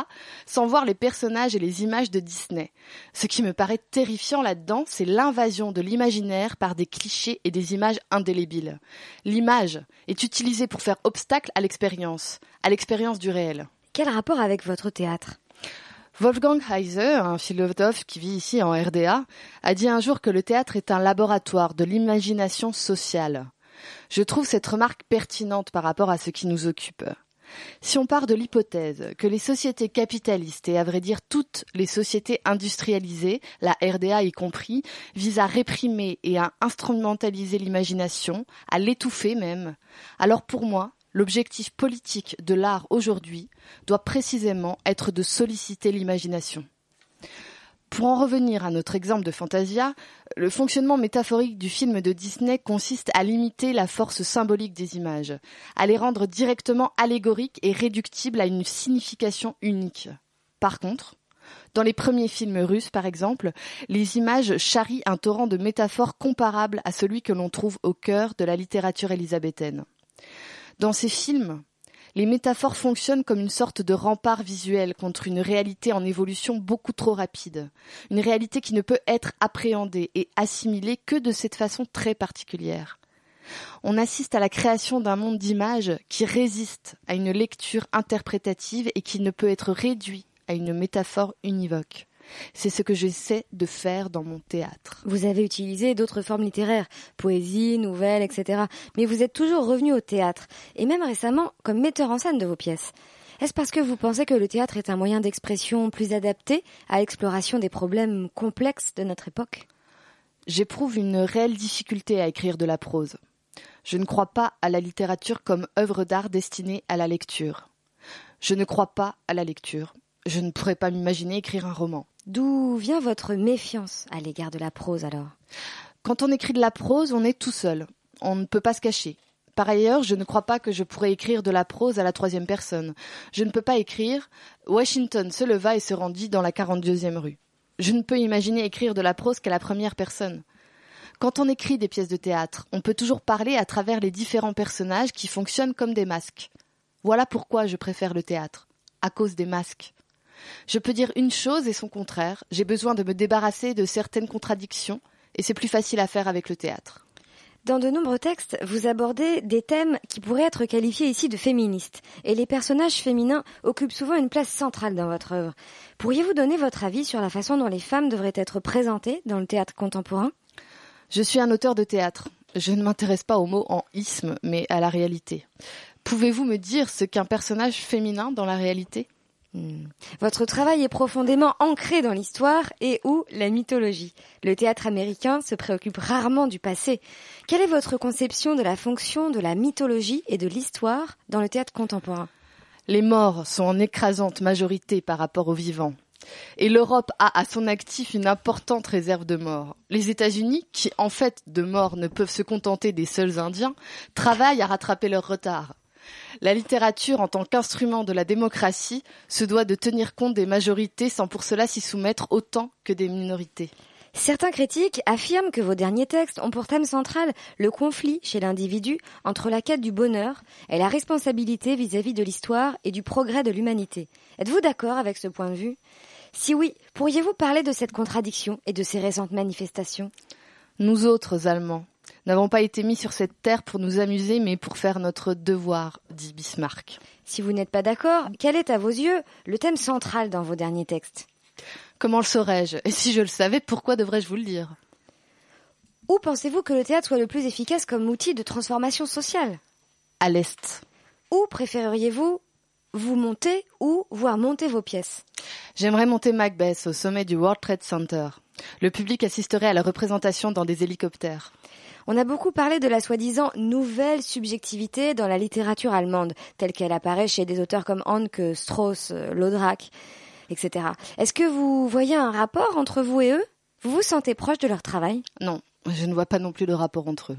sans voir les personnages et les images de Disney. Ce qui me paraît terrifiant là-dedans, c'est l'invasion de l'imaginaire par des clichés et des images indélébiles. L'image est utilisée pour faire obstacle à l'expérience, à l'expérience du réel. Quel rapport avec votre théâtre? Wolfgang Heise, un philosophe qui vit ici en RDA, a dit un jour que le théâtre est un laboratoire de l'imagination sociale. Je trouve cette remarque pertinente par rapport à ce qui nous occupe. Si on part de l'hypothèse que les sociétés capitalistes et à vrai dire toutes les sociétés industrialisées, la RDA y compris, visent à réprimer et à instrumentaliser l'imagination, à l'étouffer même, alors pour moi, l'objectif politique de l'art aujourd'hui doit précisément être de solliciter l'imagination. Pour en revenir à notre exemple de Fantasia, le fonctionnement métaphorique du film de Disney consiste à limiter la force symbolique des images, à les rendre directement allégoriques et réductibles à une signification unique. Par contre, dans les premiers films russes, par exemple, les images charrient un torrent de métaphores comparable à celui que l'on trouve au cœur de la littérature élisabéthaine. Dans ces films, les métaphores fonctionnent comme une sorte de rempart visuel contre une réalité en évolution beaucoup trop rapide, une réalité qui ne peut être appréhendée et assimilée que de cette façon très particulière. On assiste à la création d'un monde d'images qui résiste à une lecture interprétative et qui ne peut être réduit à une métaphore univoque. C'est ce que j'essaie de faire dans mon théâtre. Vous avez utilisé d'autres formes littéraires, poésie, nouvelles, etc. Mais vous êtes toujours revenu au théâtre, et même récemment comme metteur en scène de vos pièces. Est-ce parce que vous pensez que le théâtre est un moyen d'expression plus adapté à l'exploration des problèmes complexes de notre époque? J'éprouve une réelle difficulté à écrire de la prose. Je ne crois pas à la littérature comme œuvre d'art destinée à la lecture. Je ne crois pas à la lecture. Je ne pourrais pas m'imaginer écrire un roman. D'où vient votre méfiance à l'égard de la prose alors? Quand on écrit de la prose, on est tout seul. On ne peut pas se cacher. Par ailleurs, je ne crois pas que je pourrais écrire de la prose à la troisième personne. Je ne peux pas écrire Washington se leva et se rendit dans la 42e rue. Je ne peux imaginer écrire de la prose qu'à la première personne. Quand on écrit des pièces de théâtre, on peut toujours parler à travers les différents personnages qui fonctionnent comme des masques. Voilà pourquoi je préfère le théâtre, à cause des masques. Je peux dire une chose et son contraire, j'ai besoin de me débarrasser de certaines contradictions, et c'est plus facile à faire avec le théâtre. Dans de nombreux textes, vous abordez des thèmes qui pourraient être qualifiés ici de féministes, et les personnages féminins occupent souvent une place centrale dans votre œuvre. Pourriez-vous donner votre avis sur la façon dont les femmes devraient être présentées dans le théâtre contemporain? Je suis un auteur de théâtre. Je ne m'intéresse pas au mot en isme, mais à la réalité. Pouvez-vous me dire ce qu'un personnage féminin dans la réalité? Votre travail est profondément ancré dans l'histoire et ou la mythologie. Le théâtre américain se préoccupe rarement du passé. Quelle est votre conception de la fonction de la mythologie et de l'histoire dans le théâtre contemporain? Les morts sont en écrasante majorité par rapport aux vivants. Et l'Europe a à son actif une importante réserve de morts. Les États-Unis, qui en fait de morts ne peuvent se contenter des seuls Indiens, travaillent à rattraper leur retard. La littérature, en tant qu'instrument de la démocratie, se doit de tenir compte des majorités sans pour cela s'y soumettre autant que des minorités. Certains critiques affirment que vos derniers textes ont pour thème central le conflit chez l'individu entre la quête du bonheur et la responsabilité vis-à-vis de l'histoire et du progrès de l'humanité. Êtes-vous d'accord avec ce point de vue? Si oui, pourriez-vous parler de cette contradiction et de ces récentes manifestations? Nous autres Allemands, n'avons pas été mis sur cette terre pour nous amuser, mais pour faire notre devoir, dit Bismarck. Si vous n'êtes pas d'accord, quel est à vos yeux le thème central dans vos derniers textes? Comment le saurais-je? Et si je le savais, pourquoi devrais-je vous le dire? Où pensez-vous que le théâtre soit le plus efficace comme outil de transformation sociale? À l'Est. Où préféreriez-vous vous monter ou voir monter vos pièces? J'aimerais monter Macbeth au sommet du World Trade Center. Le public assisterait à la représentation dans des hélicoptères. On a beaucoup parlé de la soi-disant nouvelle subjectivité dans la littérature allemande, telle qu'elle apparaît chez des auteurs comme Hanke, Strauss, Laudrac, etc. Est-ce que vous voyez un rapport entre vous et eux? Vous vous sentez proche de leur travail? Non, je ne vois pas non plus de rapport entre eux.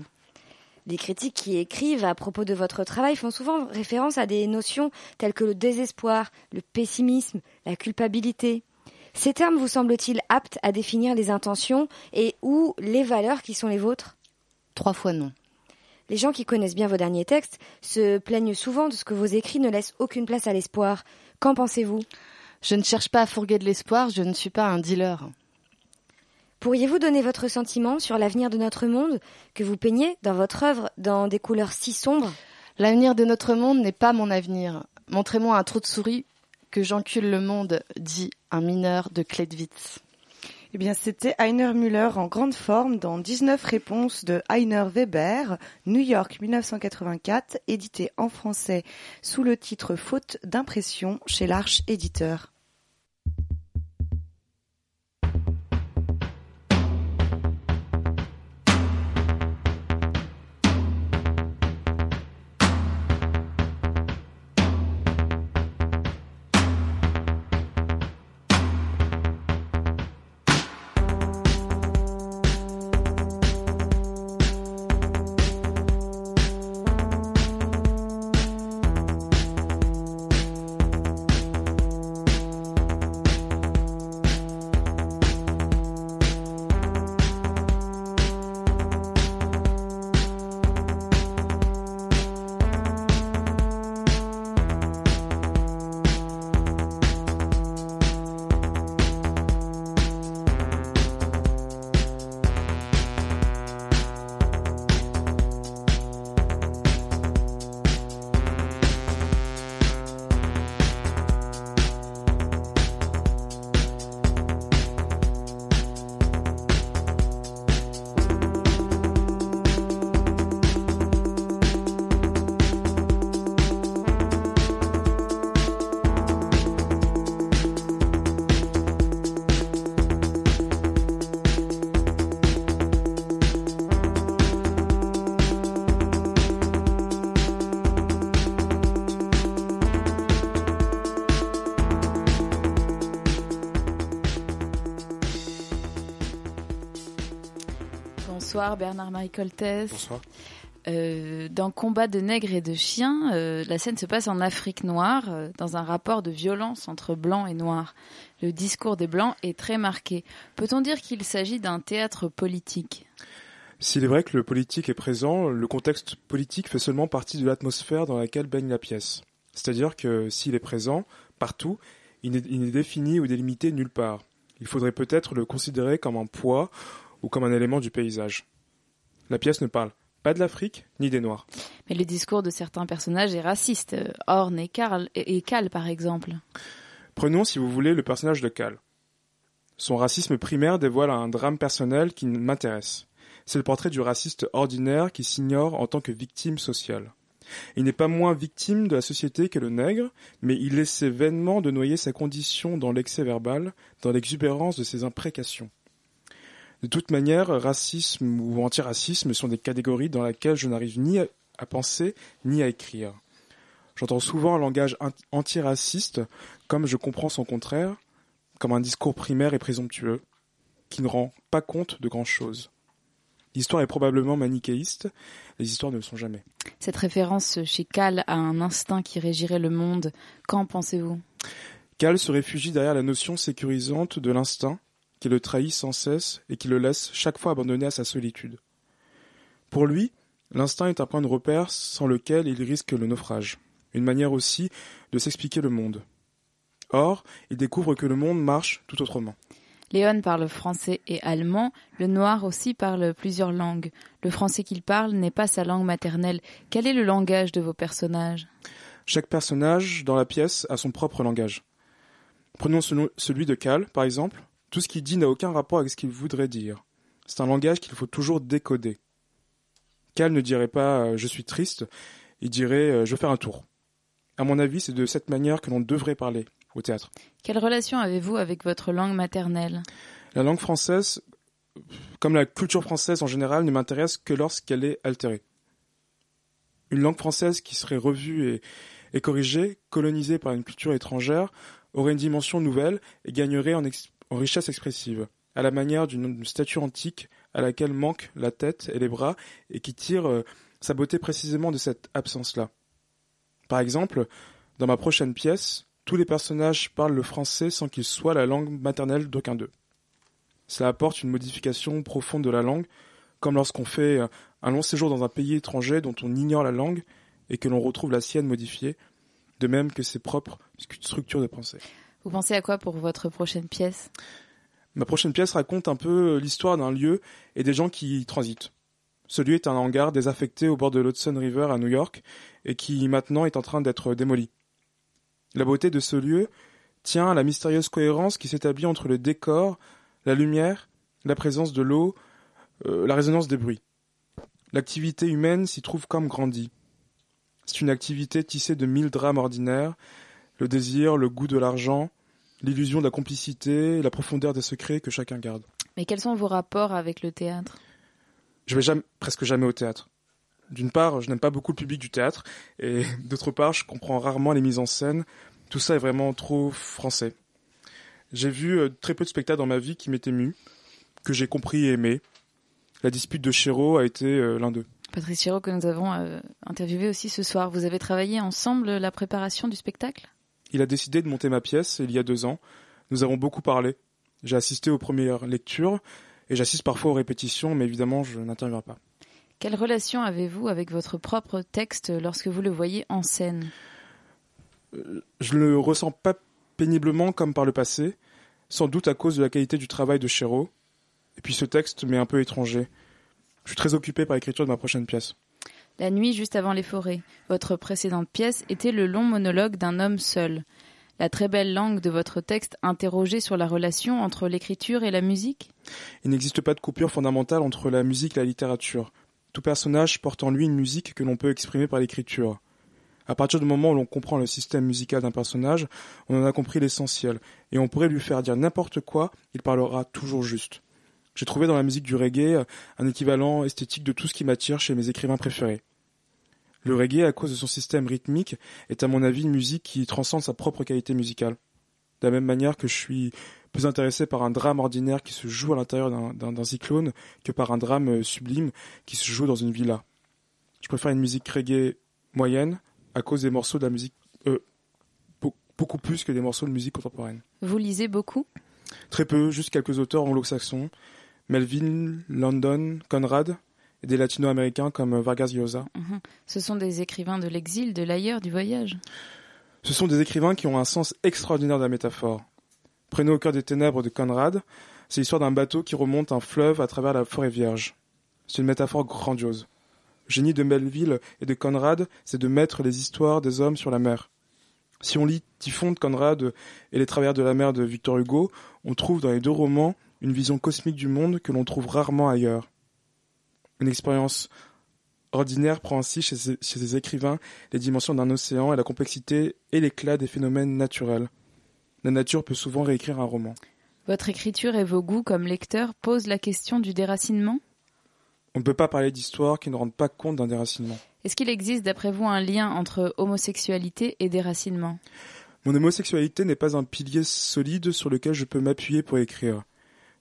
Les critiques qui écrivent à propos de votre travail font souvent référence à des notions telles que le désespoir, le pessimisme, la culpabilité. Ces termes vous semblent-ils aptes à définir les intentions et ou les valeurs qui sont les vôtres? Trois fois non. Les gens qui connaissent bien vos derniers textes se plaignent souvent de ce que vos écrits ne laissent aucune place à l'espoir. Qu'en pensez-vous? Je ne cherche pas à fourguer de l'espoir, je ne suis pas un dealer. Pourriez-vous donner votre sentiment sur l'avenir de notre monde que vous peignez dans votre œuvre dans des couleurs si sombres? L'avenir de notre monde n'est pas mon avenir. Montrez-moi un trou de souris que j'encule le monde, dit un mineur de Kledwitz. Eh bien, c'était Heiner Müller en grande forme dans 19 réponses de Heiner Weber, New York 1984, édité en français sous le titre Faute d'impression chez l'Arche éditeur. Bonsoir Bernard-Marie Coltès. Bonsoir. Euh, dans Combat de nègres et de chiens, euh, la scène se passe en Afrique noire, euh, dans un rapport de violence entre blancs et noirs. Le discours des blancs est très marqué. Peut-on dire qu'il s'agit d'un théâtre politique? S'il est vrai que le politique est présent, le contexte politique fait seulement partie de l'atmosphère dans laquelle baigne la pièce. C'est-à-dire que s'il est présent, partout, il n'est, il n'est défini ou délimité nulle part. Il faudrait peut-être le considérer comme un poids ou comme un élément du paysage. La pièce ne parle pas de l'Afrique ni des Noirs. Mais le discours de certains personnages est raciste. Horn et Karl et Cal, par exemple. Prenons, si vous voulez, le personnage de Cal. Son racisme primaire dévoile un drame personnel qui m'intéresse. C'est le portrait du raciste ordinaire qui s'ignore en tant que victime sociale. Il n'est pas moins victime de la société que le nègre, mais il essaie vainement de noyer sa condition dans l'excès verbal, dans l'exubérance de ses imprécations. De toute manière, racisme ou antiracisme sont des catégories dans lesquelles je n'arrive ni à penser ni à écrire. J'entends souvent un langage antiraciste comme je comprends son contraire, comme un discours primaire et présomptueux, qui ne rend pas compte de grand-chose. L'histoire est probablement manichéiste, les histoires ne le sont jamais. Cette référence chez Cal à un instinct qui régirait le monde, qu'en pensez-vous? Cal se réfugie derrière la notion sécurisante de l'instinct, qui le trahit sans cesse et qui le laisse chaque fois abandonné à sa solitude. Pour lui, l'instinct est un point de repère sans lequel il risque le naufrage, une manière aussi de s'expliquer le monde. Or, il découvre que le monde marche tout autrement. Léon parle français et allemand, le noir aussi parle plusieurs langues. Le français qu'il parle n'est pas sa langue maternelle. Quel est le langage de vos personnages? Chaque personnage dans la pièce a son propre langage. Prenons celui- de Cal, par exemple. Tout ce qu'il dit n'a aucun rapport avec ce qu'il voudrait dire. C'est un langage qu'il faut toujours décoder. Cal ne dirait pas euh, je suis triste, il dirait euh, je veux faire un tour. À mon avis, c'est de cette manière que l'on devrait parler au théâtre. Quelle relation avez-vous avec votre langue maternelle? La langue française, comme la culture française en général, ne m'intéresse que lorsqu'elle est altérée. Une langue française qui serait revue et, et corrigée, colonisée par une culture étrangère, aurait une dimension nouvelle et gagnerait en, ex- en richesse expressive, à la manière d'une statue antique à laquelle manquent la tête et les bras et qui tire euh, sa beauté précisément de cette absence-là. Par exemple, dans ma prochaine pièce, tous les personnages parlent le français sans qu'il soit la langue maternelle d'aucun d'eux. Cela apporte une modification profonde de la langue, comme lorsqu'on fait euh, un long séjour dans un pays étranger dont on ignore la langue et que l'on retrouve la sienne modifiée, de même que ses propres structures de pensée. Vous pensez à quoi pour votre prochaine pièce? Ma prochaine pièce raconte un peu l'histoire d'un lieu et des gens qui y transitent. Ce lieu est un hangar désaffecté au bord de l'Hudson River à New York et qui maintenant est en train d'être démoli. La beauté de ce lieu tient à la mystérieuse cohérence qui s'établit entre le décor, la lumière, la présence de l'eau, euh, la résonance des bruits. L'activité humaine s'y trouve comme grandie. C'est une activité tissée de mille drames ordinaires, le désir, le goût de l'argent, l'illusion de la complicité, la profondeur des secrets que chacun garde. Mais quels sont vos rapports avec le théâtre? Je vais jamais, presque jamais au théâtre. D'une part, je n'aime pas beaucoup le public du théâtre, et d'autre part, je comprends rarement les mises en scène. Tout ça est vraiment trop français. J'ai vu euh, très peu de spectacles dans ma vie qui m'étaient mus, que j'ai compris et aimé. La dispute de Chéreau a été euh, l'un d'eux. Patrice Chéreau, que nous avons euh, interviewé aussi ce soir, vous avez travaillé ensemble la préparation du spectacle? Il a décidé de monter ma pièce il y a deux ans. Nous avons beaucoup parlé. J'ai assisté aux premières lectures et j'assiste parfois aux répétitions, mais évidemment, je n'interviens pas. Quelle relation avez-vous avec votre propre texte lorsque vous le voyez en scène? Je ne le ressens pas péniblement comme par le passé, sans doute à cause de la qualité du travail de Chéreau. Et puis ce texte m'est un peu étranger. Je suis très occupé par l'écriture de ma prochaine pièce. La nuit juste avant les forêts. Votre précédente pièce était le long monologue d'un homme seul. La très belle langue de votre texte interrogeait sur la relation entre l'écriture et la musique? Il n'existe pas de coupure fondamentale entre la musique et la littérature. Tout personnage porte en lui une musique que l'on peut exprimer par l'écriture. À partir du moment où l'on comprend le système musical d'un personnage, on en a compris l'essentiel, et on pourrait lui faire dire n'importe quoi, il parlera toujours juste. J'ai trouvé dans la musique du reggae un équivalent esthétique de tout ce qui m'attire chez mes écrivains préférés. Le reggae, à cause de son système rythmique, est à mon avis une musique qui transcende sa propre qualité musicale. De la même manière que je suis plus intéressé par un drame ordinaire qui se joue à l'intérieur d'un- cyclone que par un drame euh, sublime qui se joue dans une villa. Je préfère une musique reggae moyenne à cause des morceaux de la musique euh, beau- beaucoup plus que des morceaux de musique contemporaine. Vous lisez beaucoup? Très peu, juste quelques auteurs anglo-saxons, Melvin, London, Conrad, et des latino-américains comme Vargas Llosa. Mhm. Ce sont des écrivains de l'exil, de l'ailleurs, du voyage. Ce sont des écrivains qui ont un sens extraordinaire de la métaphore. Prenez au cœur des ténèbres de Conrad, c'est l'histoire d'un bateau qui remonte un fleuve à travers la forêt vierge. C'est une métaphore grandiose. Le génie de Melville et de Conrad, c'est de mettre les histoires des hommes sur la mer. Si on lit Typhon de Conrad et Les Travailleurs de la mer de Victor Hugo, on trouve dans les deux romans une vision cosmique du monde que l'on trouve rarement ailleurs. Une expérience ordinaire prend ainsi chez ces, chez ces écrivains les dimensions d'un océan et la complexité et l'éclat des phénomènes naturels. La nature peut souvent réécrire un roman. Votre écriture et vos goûts comme lecteur posent la question du déracinement? On ne peut pas parler d'histoire qui ne rende pas compte d'un déracinement. Est-ce qu'il existe d'après vous un lien entre homosexualité et déracinement? Mon homosexualité n'est pas un pilier solide sur lequel je peux m'appuyer pour écrire.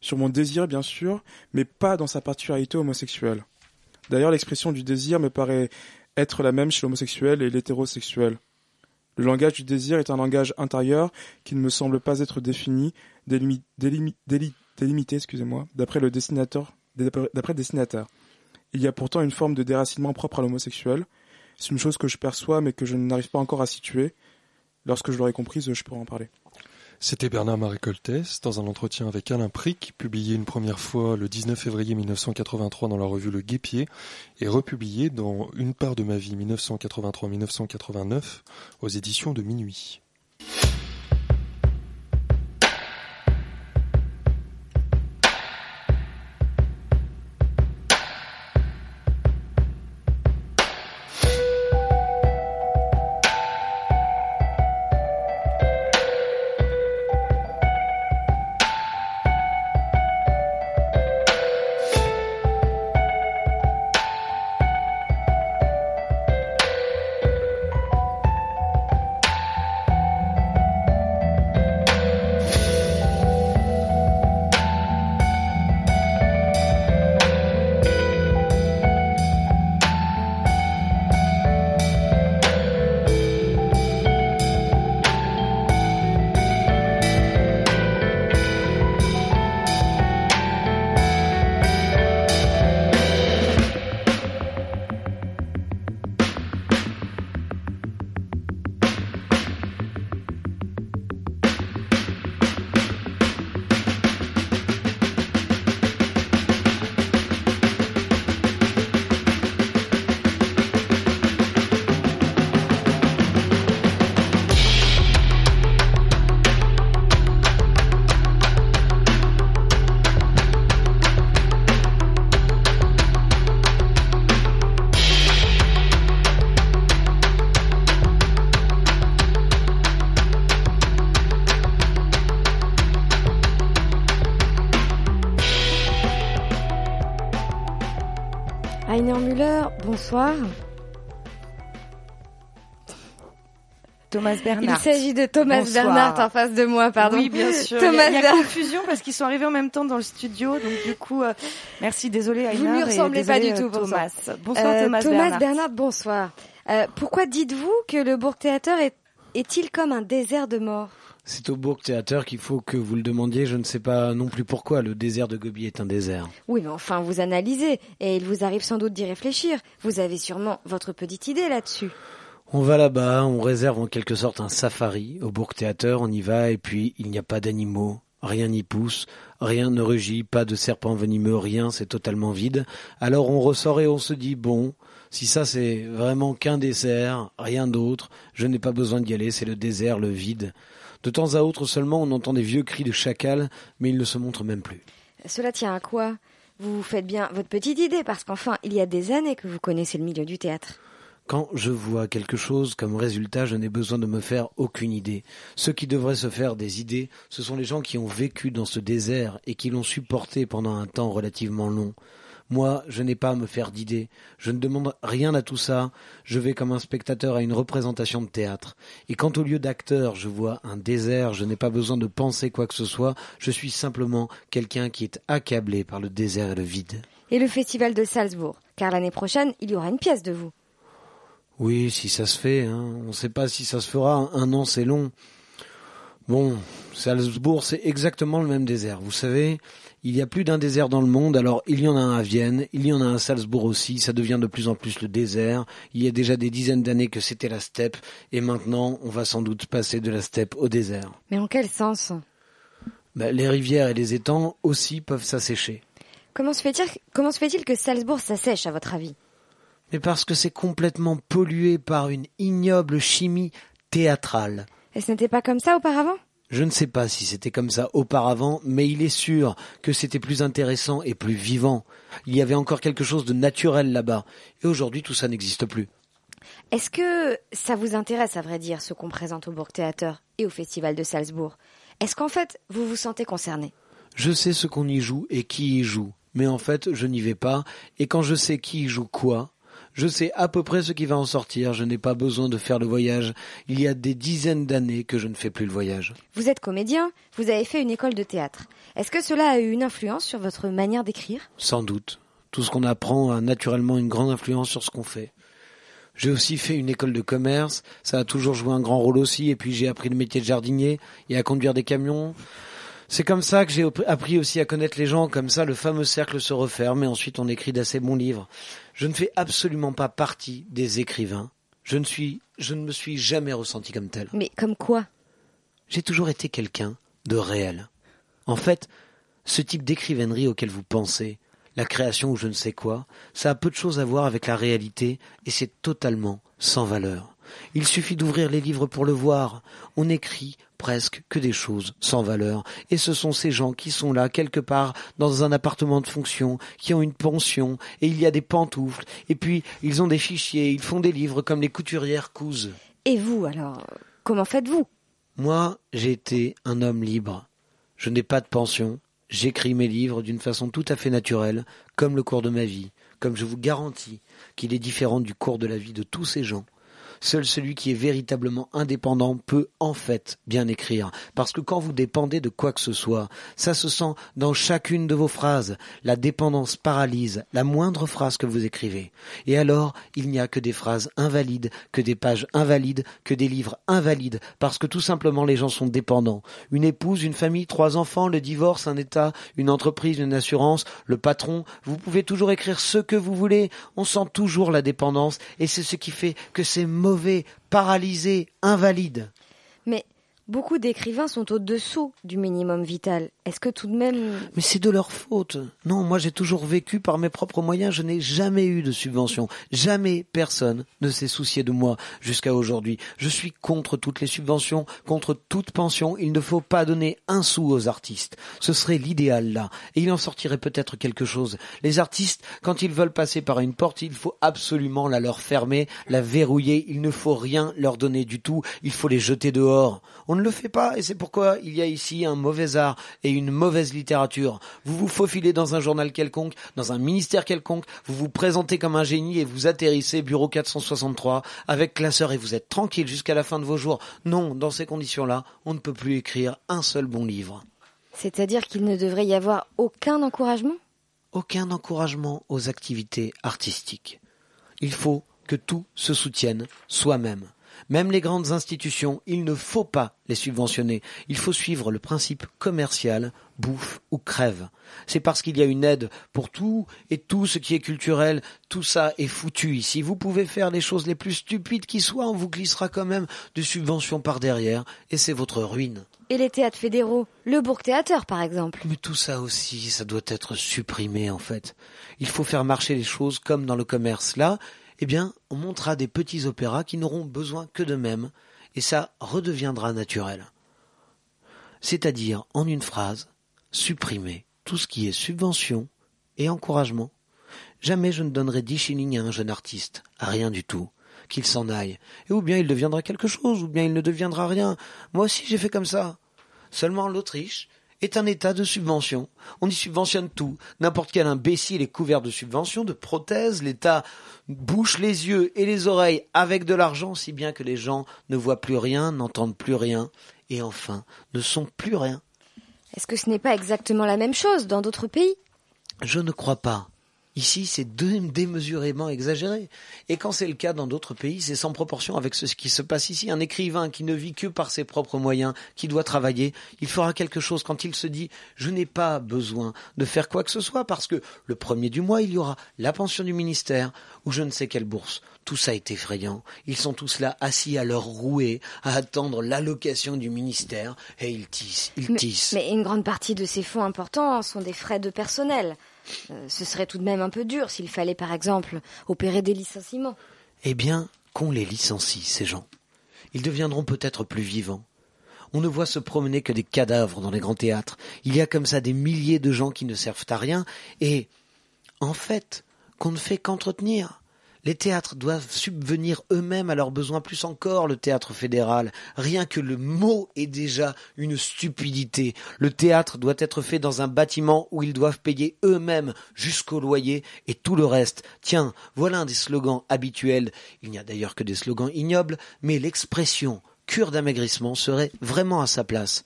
Sur mon désir, bien sûr, mais pas dans sa particularité homosexuelle. D'ailleurs, l'expression du désir me paraît être la même chez l'homosexuel et l'hétérosexuel. Le langage du désir est un langage intérieur qui ne me semble pas être défini, délimi- délimi- déli- délimité, excusez-moi, d'après le dessinateur, d'après dessinateur. Il y a pourtant une forme de déracinement propre à l'homosexuel. C'est une chose que je perçois mais que je n'arrive pas encore à situer. Lorsque je l'aurai comprise, je pourrai en parler. C'était Bernard-Marie Coltès dans un entretien avec Alain Prick, publié une première fois le 19 février 1983 dans la revue Le Guépier et republié dans Une part de ma vie 1983-1989 aux éditions de Minuit. Bonsoir. Thomas Il Bernard. s'agit de Thomas Bonsoir. Bernard en face de moi, pardon. Oui, bien sûr. Thomas il y a, il y a Bernard. confusion parce qu'ils sont arrivés en même temps dans le studio. Donc, du coup, euh, merci, désolé, Aïna. Vous lui et ressemblez pas du tout, euh, pour Thomas. ça. Bonsoir, Euh, Thomas, Bernard. bonsoir. Euh, pourquoi dites-vous que le Bourg Théâtre est, est-il comme un désert de mort? C'est au Bourg Théâtre qu'il faut que vous le demandiez. Je ne sais pas non plus pourquoi le désert de Gobi est un désert. Oui, mais enfin, vous analysez, et il vous arrive sans doute d'y réfléchir. Vous avez sûrement votre petite idée là-dessus. On va là-bas, on réserve en quelque sorte un safari au Bourg Théâtre, on y va et puis il n'y a pas d'animaux, rien n'y pousse, rien ne rugit, pas de serpents venimeux, rien, c'est totalement vide. Alors on ressort et on se dit bon, si ça c'est vraiment qu'un désert, rien d'autre, je n'ai pas besoin d'y aller, c'est le désert, le vide. De temps à autre seulement on entend des vieux cris de chacal, mais ils ne se montrent même plus. Cela tient à quoi? Vous faites bien votre petite idée, parce qu'enfin, il y a des années que vous connaissez le milieu du théâtre. Quand je vois quelque chose comme résultat, je n'ai besoin de me faire aucune idée. Ceux qui devraient se faire des idées, ce sont les gens qui ont vécu dans ce désert et qui l'ont supporté pendant un temps relativement long. Moi, je n'ai pas à me faire d'idées. Je ne demande rien à tout ça. Je vais comme un spectateur à une représentation de théâtre. Et quand au lieu d'acteur, je vois un désert, je n'ai pas besoin de penser quoi que ce soit. Je suis simplement quelqu'un qui est accablé par le désert et le vide. Et le festival de Salzbourg, car l'année prochaine, il y aura une pièce de vous. Oui, si ça se fait, hein. on ne sait pas si ça se fera, un an c'est long. Bon, Salzbourg c'est exactement le même désert, vous savez, il y a plus d'un désert dans le monde, alors il y en a un à Vienne, il y en a un à Salzbourg aussi, ça devient de plus en plus le désert, il y a déjà des dizaines d'années que c'était la steppe, et maintenant on va sans doute passer de la steppe au désert. Mais en quel sens? Ben, les rivières et les étangs aussi peuvent s'assécher. Comment se fait-il comment se fait-il que Salzbourg s'assèche, à votre avis? Mais parce que c'est complètement pollué par une ignoble chimie théâtrale. Et ce n'était pas comme ça auparavant? Je ne sais pas si c'était comme ça auparavant, mais il est sûr que c'était plus intéressant et plus vivant. Il y avait encore quelque chose de naturel là-bas. Et aujourd'hui, tout ça n'existe plus. Est-ce que ça vous intéresse, à vrai dire, ce qu'on présente au Bourg Théâtre et au Festival de Salzbourg? Est-ce qu'en fait, vous vous sentez concerné? Je sais ce qu'on y joue et qui y joue. Mais en fait, je n'y vais pas. Et quand je sais qui y joue quoi, je sais à peu près ce qui va en sortir. Je n'ai pas besoin de faire le voyage. Il y a des dizaines d'années que je ne fais plus le voyage. Vous êtes comédien, vous avez fait une école de théâtre. Est-ce que cela a eu une influence sur votre manière d'écrire? Sans doute. Tout ce qu'on apprend a naturellement une grande influence sur ce qu'on fait. J'ai aussi fait une école de commerce, ça a toujours joué un grand rôle aussi, et puis j'ai appris le métier de jardinier et à conduire des camions. C'est comme ça que j'ai appris aussi à connaître les gens, comme ça le fameux cercle se referme et ensuite on écrit d'assez bons livres. Je ne fais absolument pas partie des écrivains. Je ne suis, je ne me suis jamais ressenti comme tel. Mais comme quoi? J'ai toujours été quelqu'un de réel. En fait, ce type d'écrivainerie auquel vous pensez, la création ou je ne sais quoi, ça a peu de choses à voir avec la réalité et c'est totalement sans valeur. Il suffit d'ouvrir les livres pour le voir. On écrit presque que des choses sans valeur. Et ce sont ces gens qui sont là quelque part dans un appartement de fonction, qui ont une pension, et il y a des pantoufles, et puis ils ont des fichiers, ils font des livres comme les couturières cousent. Et vous, alors, comment faites-vous? Moi, j'ai été un homme libre. Je n'ai pas de pension. J'écris mes livres d'une façon tout à fait naturelle, comme le cours de ma vie, comme je vous garantis qu'il est différent du cours de la vie de tous ces gens. Seul celui qui est véritablement indépendant peut en fait bien écrire. Parce que quand vous dépendez de quoi que ce soit, ça se sent dans chacune de vos phrases. La dépendance paralyse la moindre phrase que vous écrivez. Et alors, il n'y a que des phrases invalides, que des pages invalides, que des livres invalides. Parce que tout simplement les gens sont dépendants. Une épouse, une famille, trois enfants, le divorce, un état, une entreprise, une assurance, le patron. Vous pouvez toujours écrire ce que vous voulez. On sent toujours la dépendance. Et c'est ce qui fait que c'est paralysé, invalide. Beaucoup d'écrivains sont au-dessous du minimum vital. Est-ce que tout de même... Mais c'est de leur faute. Non, moi j'ai toujours vécu par mes propres moyens, je n'ai jamais eu de subvention. Jamais personne ne s'est soucié de moi jusqu'à aujourd'hui. Je suis contre toutes les subventions, contre toute pension. Il ne faut pas donner un sou aux artistes. Ce serait l'idéal là. Et il en sortirait peut-être quelque chose. Les artistes, quand ils veulent passer par une porte, il faut absolument la leur fermer, la verrouiller. Il ne faut rien leur donner du tout. Il faut les jeter dehors. Ne le fait pas et c'est pourquoi il y a ici un mauvais art et une mauvaise littérature. Vous vous faufilez dans un journal quelconque, dans un ministère quelconque, vous vous présentez comme un génie et vous atterrissez bureau 463 avec classeur et vous êtes tranquille jusqu'à la fin de vos jours. Non, dans ces conditions-là, on ne peut plus écrire un seul bon livre. C'est-à-dire qu'il ne devrait y avoir aucun encouragement? Aucun encouragement aux activités artistiques. Il faut que tout se soutienne soi-même. Même les grandes institutions, il ne faut pas les subventionner. Il faut suivre le principe commercial, bouffe ou crève. C'est parce qu'il y a une aide pour tout et tout ce qui est culturel, tout ça est foutu ici. Vous pouvez faire les choses les plus stupides qui soient, on vous glissera quand même de subventions par derrière et c'est votre ruine. Et les théâtres fédéraux Le Bourg Théâtre, par exemple Mais tout ça aussi, ça doit être supprimé en fait. Il faut faire marcher les choses comme dans le commerce. Là, eh bien, on montera des petits opéras qui n'auront besoin que d'eux-mêmes, et ça redeviendra naturel. C'est-à-dire, en une phrase, supprimer tout ce qui est subvention et encouragement. Jamais je ne donnerai dix shillings à un jeune artiste, à rien du tout. Qu'il s'en aille. Et ou bien il deviendra quelque chose, ou bien il ne deviendra rien. Moi aussi j'ai fait comme ça. Seulement l'Autriche est un état de subvention. On y subventionne tout. N'importe quel imbécile est couvert de subventions, de prothèses. L'État bouche les yeux et les oreilles avec de l'argent, si bien que les gens ne voient plus rien, n'entendent plus rien, et enfin ne sont plus rien. Est-ce que ce n'est pas exactement la même chose dans d'autres pays? Je ne crois pas. Ici, c'est démesurément exagéré. Et quand c'est le cas dans d'autres pays, c'est sans proportion avec ce qui se passe ici. Un écrivain qui ne vit que par ses propres moyens, qui doit travailler, il fera quelque chose quand il se dit je n'ai pas besoin de faire quoi que ce soit parce que le premier du mois, il y aura la pension du ministère ou je ne sais quelle bourse. Tout ça est effrayant. Ils sont tous là assis à leur rouée, à attendre l'allocation du ministère et ils tissent, ils mais, tissent. mais une grande partie de ces fonds importants sont des frais de personnel. Euh, ce serait tout de même un peu dur s'il fallait, par exemple, opérer des licenciements. Eh bien, qu'on les licencie, ces gens. Ils deviendront peut-être plus vivants. On ne voit se promener que des cadavres dans les grands théâtres. Il y a comme ça des milliers de gens qui ne servent à rien et, en fait, qu'on ne fait qu'entretenir. Les théâtres doivent subvenir eux-mêmes à leurs besoins, plus encore le théâtre fédéral. Rien que le mot est déjà une stupidité. Le théâtre doit être fait dans un bâtiment où ils doivent payer eux-mêmes jusqu'au loyer et tout le reste. Tiens, voilà un des slogans habituels. Il n'y a d'ailleurs que des slogans ignobles, mais l'expression cure d'amaigrissement serait vraiment à sa place.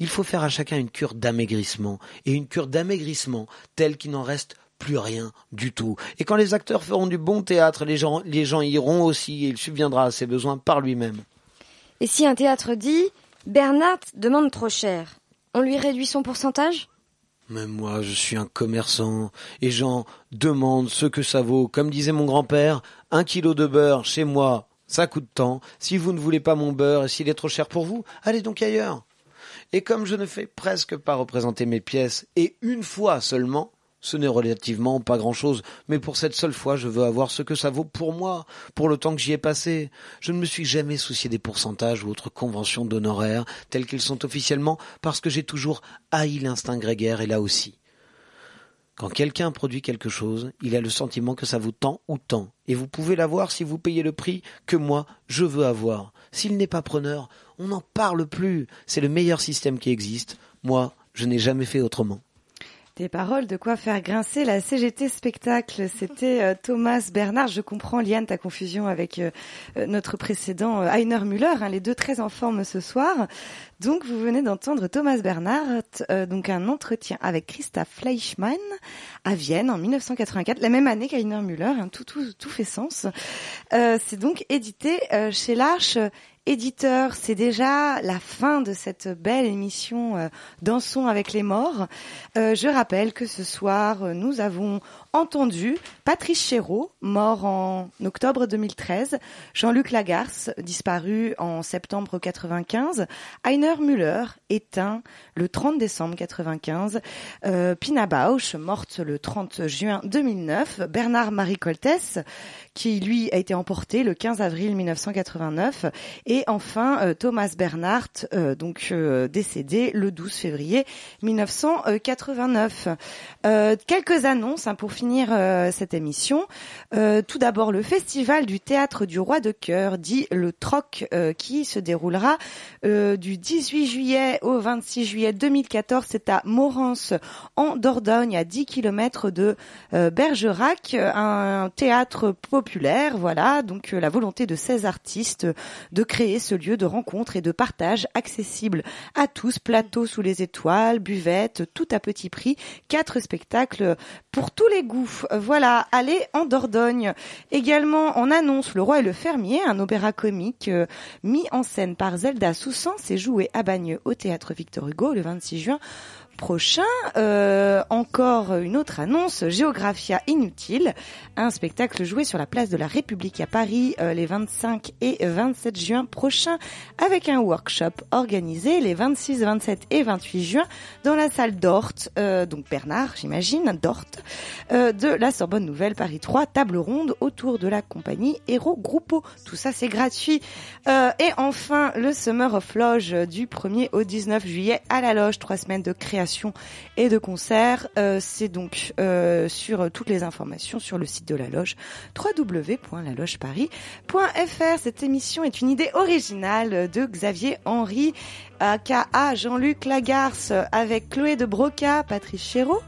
Il faut faire à chacun une cure d'amaigrissement, et une cure d'amaigrissement telle qu'il n'en reste plus rien du tout. Et quand les acteurs feront du bon théâtre, les gens, les gens iront aussi et il subviendra à ses besoins par lui-même. Et si un théâtre dit Bernard demande trop cher, on lui réduit son pourcentage? Mais moi, je suis un commerçant et j'en demande ce que ça vaut. Comme disait mon grand-père, un kilo de beurre chez moi, Ça coûte tant. Si vous ne voulez pas mon beurre et s'il est trop cher pour vous, allez donc ailleurs. Et comme je ne fais presque pas représenter mes pièces, et une fois seulement, ce n'est relativement pas grand-chose, mais pour cette seule fois, je veux avoir ce que ça vaut pour moi, pour le temps que j'y ai passé. Je ne me suis jamais soucié des pourcentages ou autres conventions d'honoraires, tels qu'ils sont officiellement, parce que j'ai toujours haï l'instinct grégaire, et là aussi. Quand quelqu'un produit quelque chose, il a le sentiment que ça vaut tant ou tant, et vous pouvez l'avoir si vous payez le prix que moi, je veux avoir. S'il n'est pas preneur, on n'en parle plus. C'est le meilleur système qui existe. Moi, je n'ai jamais fait autrement. Des paroles de quoi faire grincer la CGT spectacle. C'était euh, Thomas Bernard. Je comprends, Liane, ta confusion avec euh, euh, notre précédent euh, Heiner Müller, hein, les deux très en forme ce soir. Donc, vous venez d'entendre Thomas Bernard, euh, donc un entretien avec Christa Fleischmann à Vienne en 1984, la même année qu'Heiner Müller. hein, tout, tout, tout fait sens. Euh, C'est donc édité chez l'Arche éditeur. C'est déjà la fin de cette belle émission euh, Dansons avec les morts. Euh, je rappelle que ce soir, euh, nous avons entendu Patrice Chéreau, mort en octobre 2013, Jean-Luc Lagarce, disparu en septembre 95, Heiner Müller, éteint le 30 décembre 95, euh, Pina Bausch, morte le 30 juin 2009, Bernard-Marie Coltès, qui lui a été emporté le 15 avril 1989, et enfin euh, Thomas Bernhardt, euh, donc décédé le 12 février 1989. Euh, quelques annonces hein, pour finir euh, cette émission. Euh, tout d'abord le festival du théâtre du roi de cœur, dit le Troc, euh, qui se déroulera du 18 juillet au 26 juillet 2014. C'est à Morance, en Dordogne, à 10 km de Bergerac, un théâtre populaire. Voilà, donc la volonté de 16 artistes de créer ce lieu de rencontre et de partage accessible à tous. Plateau sous les étoiles, buvette, tout à petit prix. Quatre spectacles pour tous les goûts. Voilà, allez en Dordogne. Également, on annonce Le Roi et le Fermier, un opéra comique euh, mis en scène par Zelda Soussan. C'est joué à Bagneux au théâtre Victor Hugo le 26 juin prochain. Euh, encore une autre annonce, Géographia Inutile, un spectacle joué sur la place de la République à Paris euh, les 25 et 27 juin prochains avec un workshop organisé les 26, 27 et 28 juin dans la salle d'Ort, euh, donc Bernard j'imagine, d'Ort, de la Sorbonne Nouvelle Paris 3, table ronde autour de la compagnie Hero Gruppo. Tout ça c'est gratuit. Et enfin le Summer of Loge du 1er au 19 juillet à la Loge, trois semaines de création et de concerts. Euh, c'est donc euh, sur toutes les informations sur le site de la Loge www.lalogeparis.fr. Cette émission est une idée originale de Xavier Henry, aka Jean-Luc Lagarce, avec Chloé de Broca, Patrice Chéreau,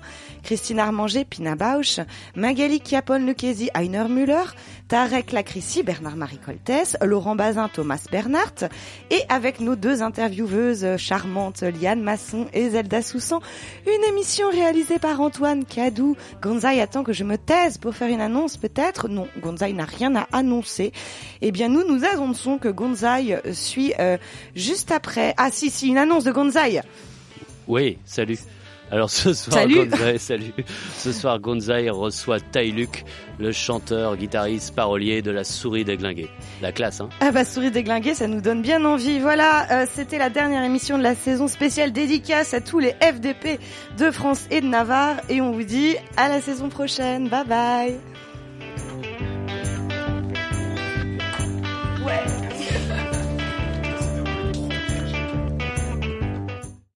Christine Armanger, Pina Bausch, Magali Chiapone Lucchesi, Heiner Müller, Tarek Lacrissi, Bernard-Marie Coltès, Laurent Bazin, Thomas Bernhardt, et avec nos deux intervieweuses charmantes, Liane Masson et Zelda Soussan, une émission réalisée par Antoine Cadou. Gonzaï attend que je me taise pour faire une annonce peut-être? Non, Gonzaï n'a rien à annoncer. Eh bien, nous, nous annonçons que Gonzaï suit euh, juste après. Ah si, si, une annonce de Gonzaï. Oui, salut. Alors ce soir. Gonzai, salut. Ce soir, Gonzai reçoit Tayluc, le chanteur, guitariste, parolier de la Souris déglinguée. La classe, hein Ah bah Souris déglinguée, ça nous donne bien envie. Voilà, euh, c'était la dernière émission de la saison spéciale dédicace à tous les FDP de France et de Navarre. Et on vous dit à la saison prochaine. Bye bye.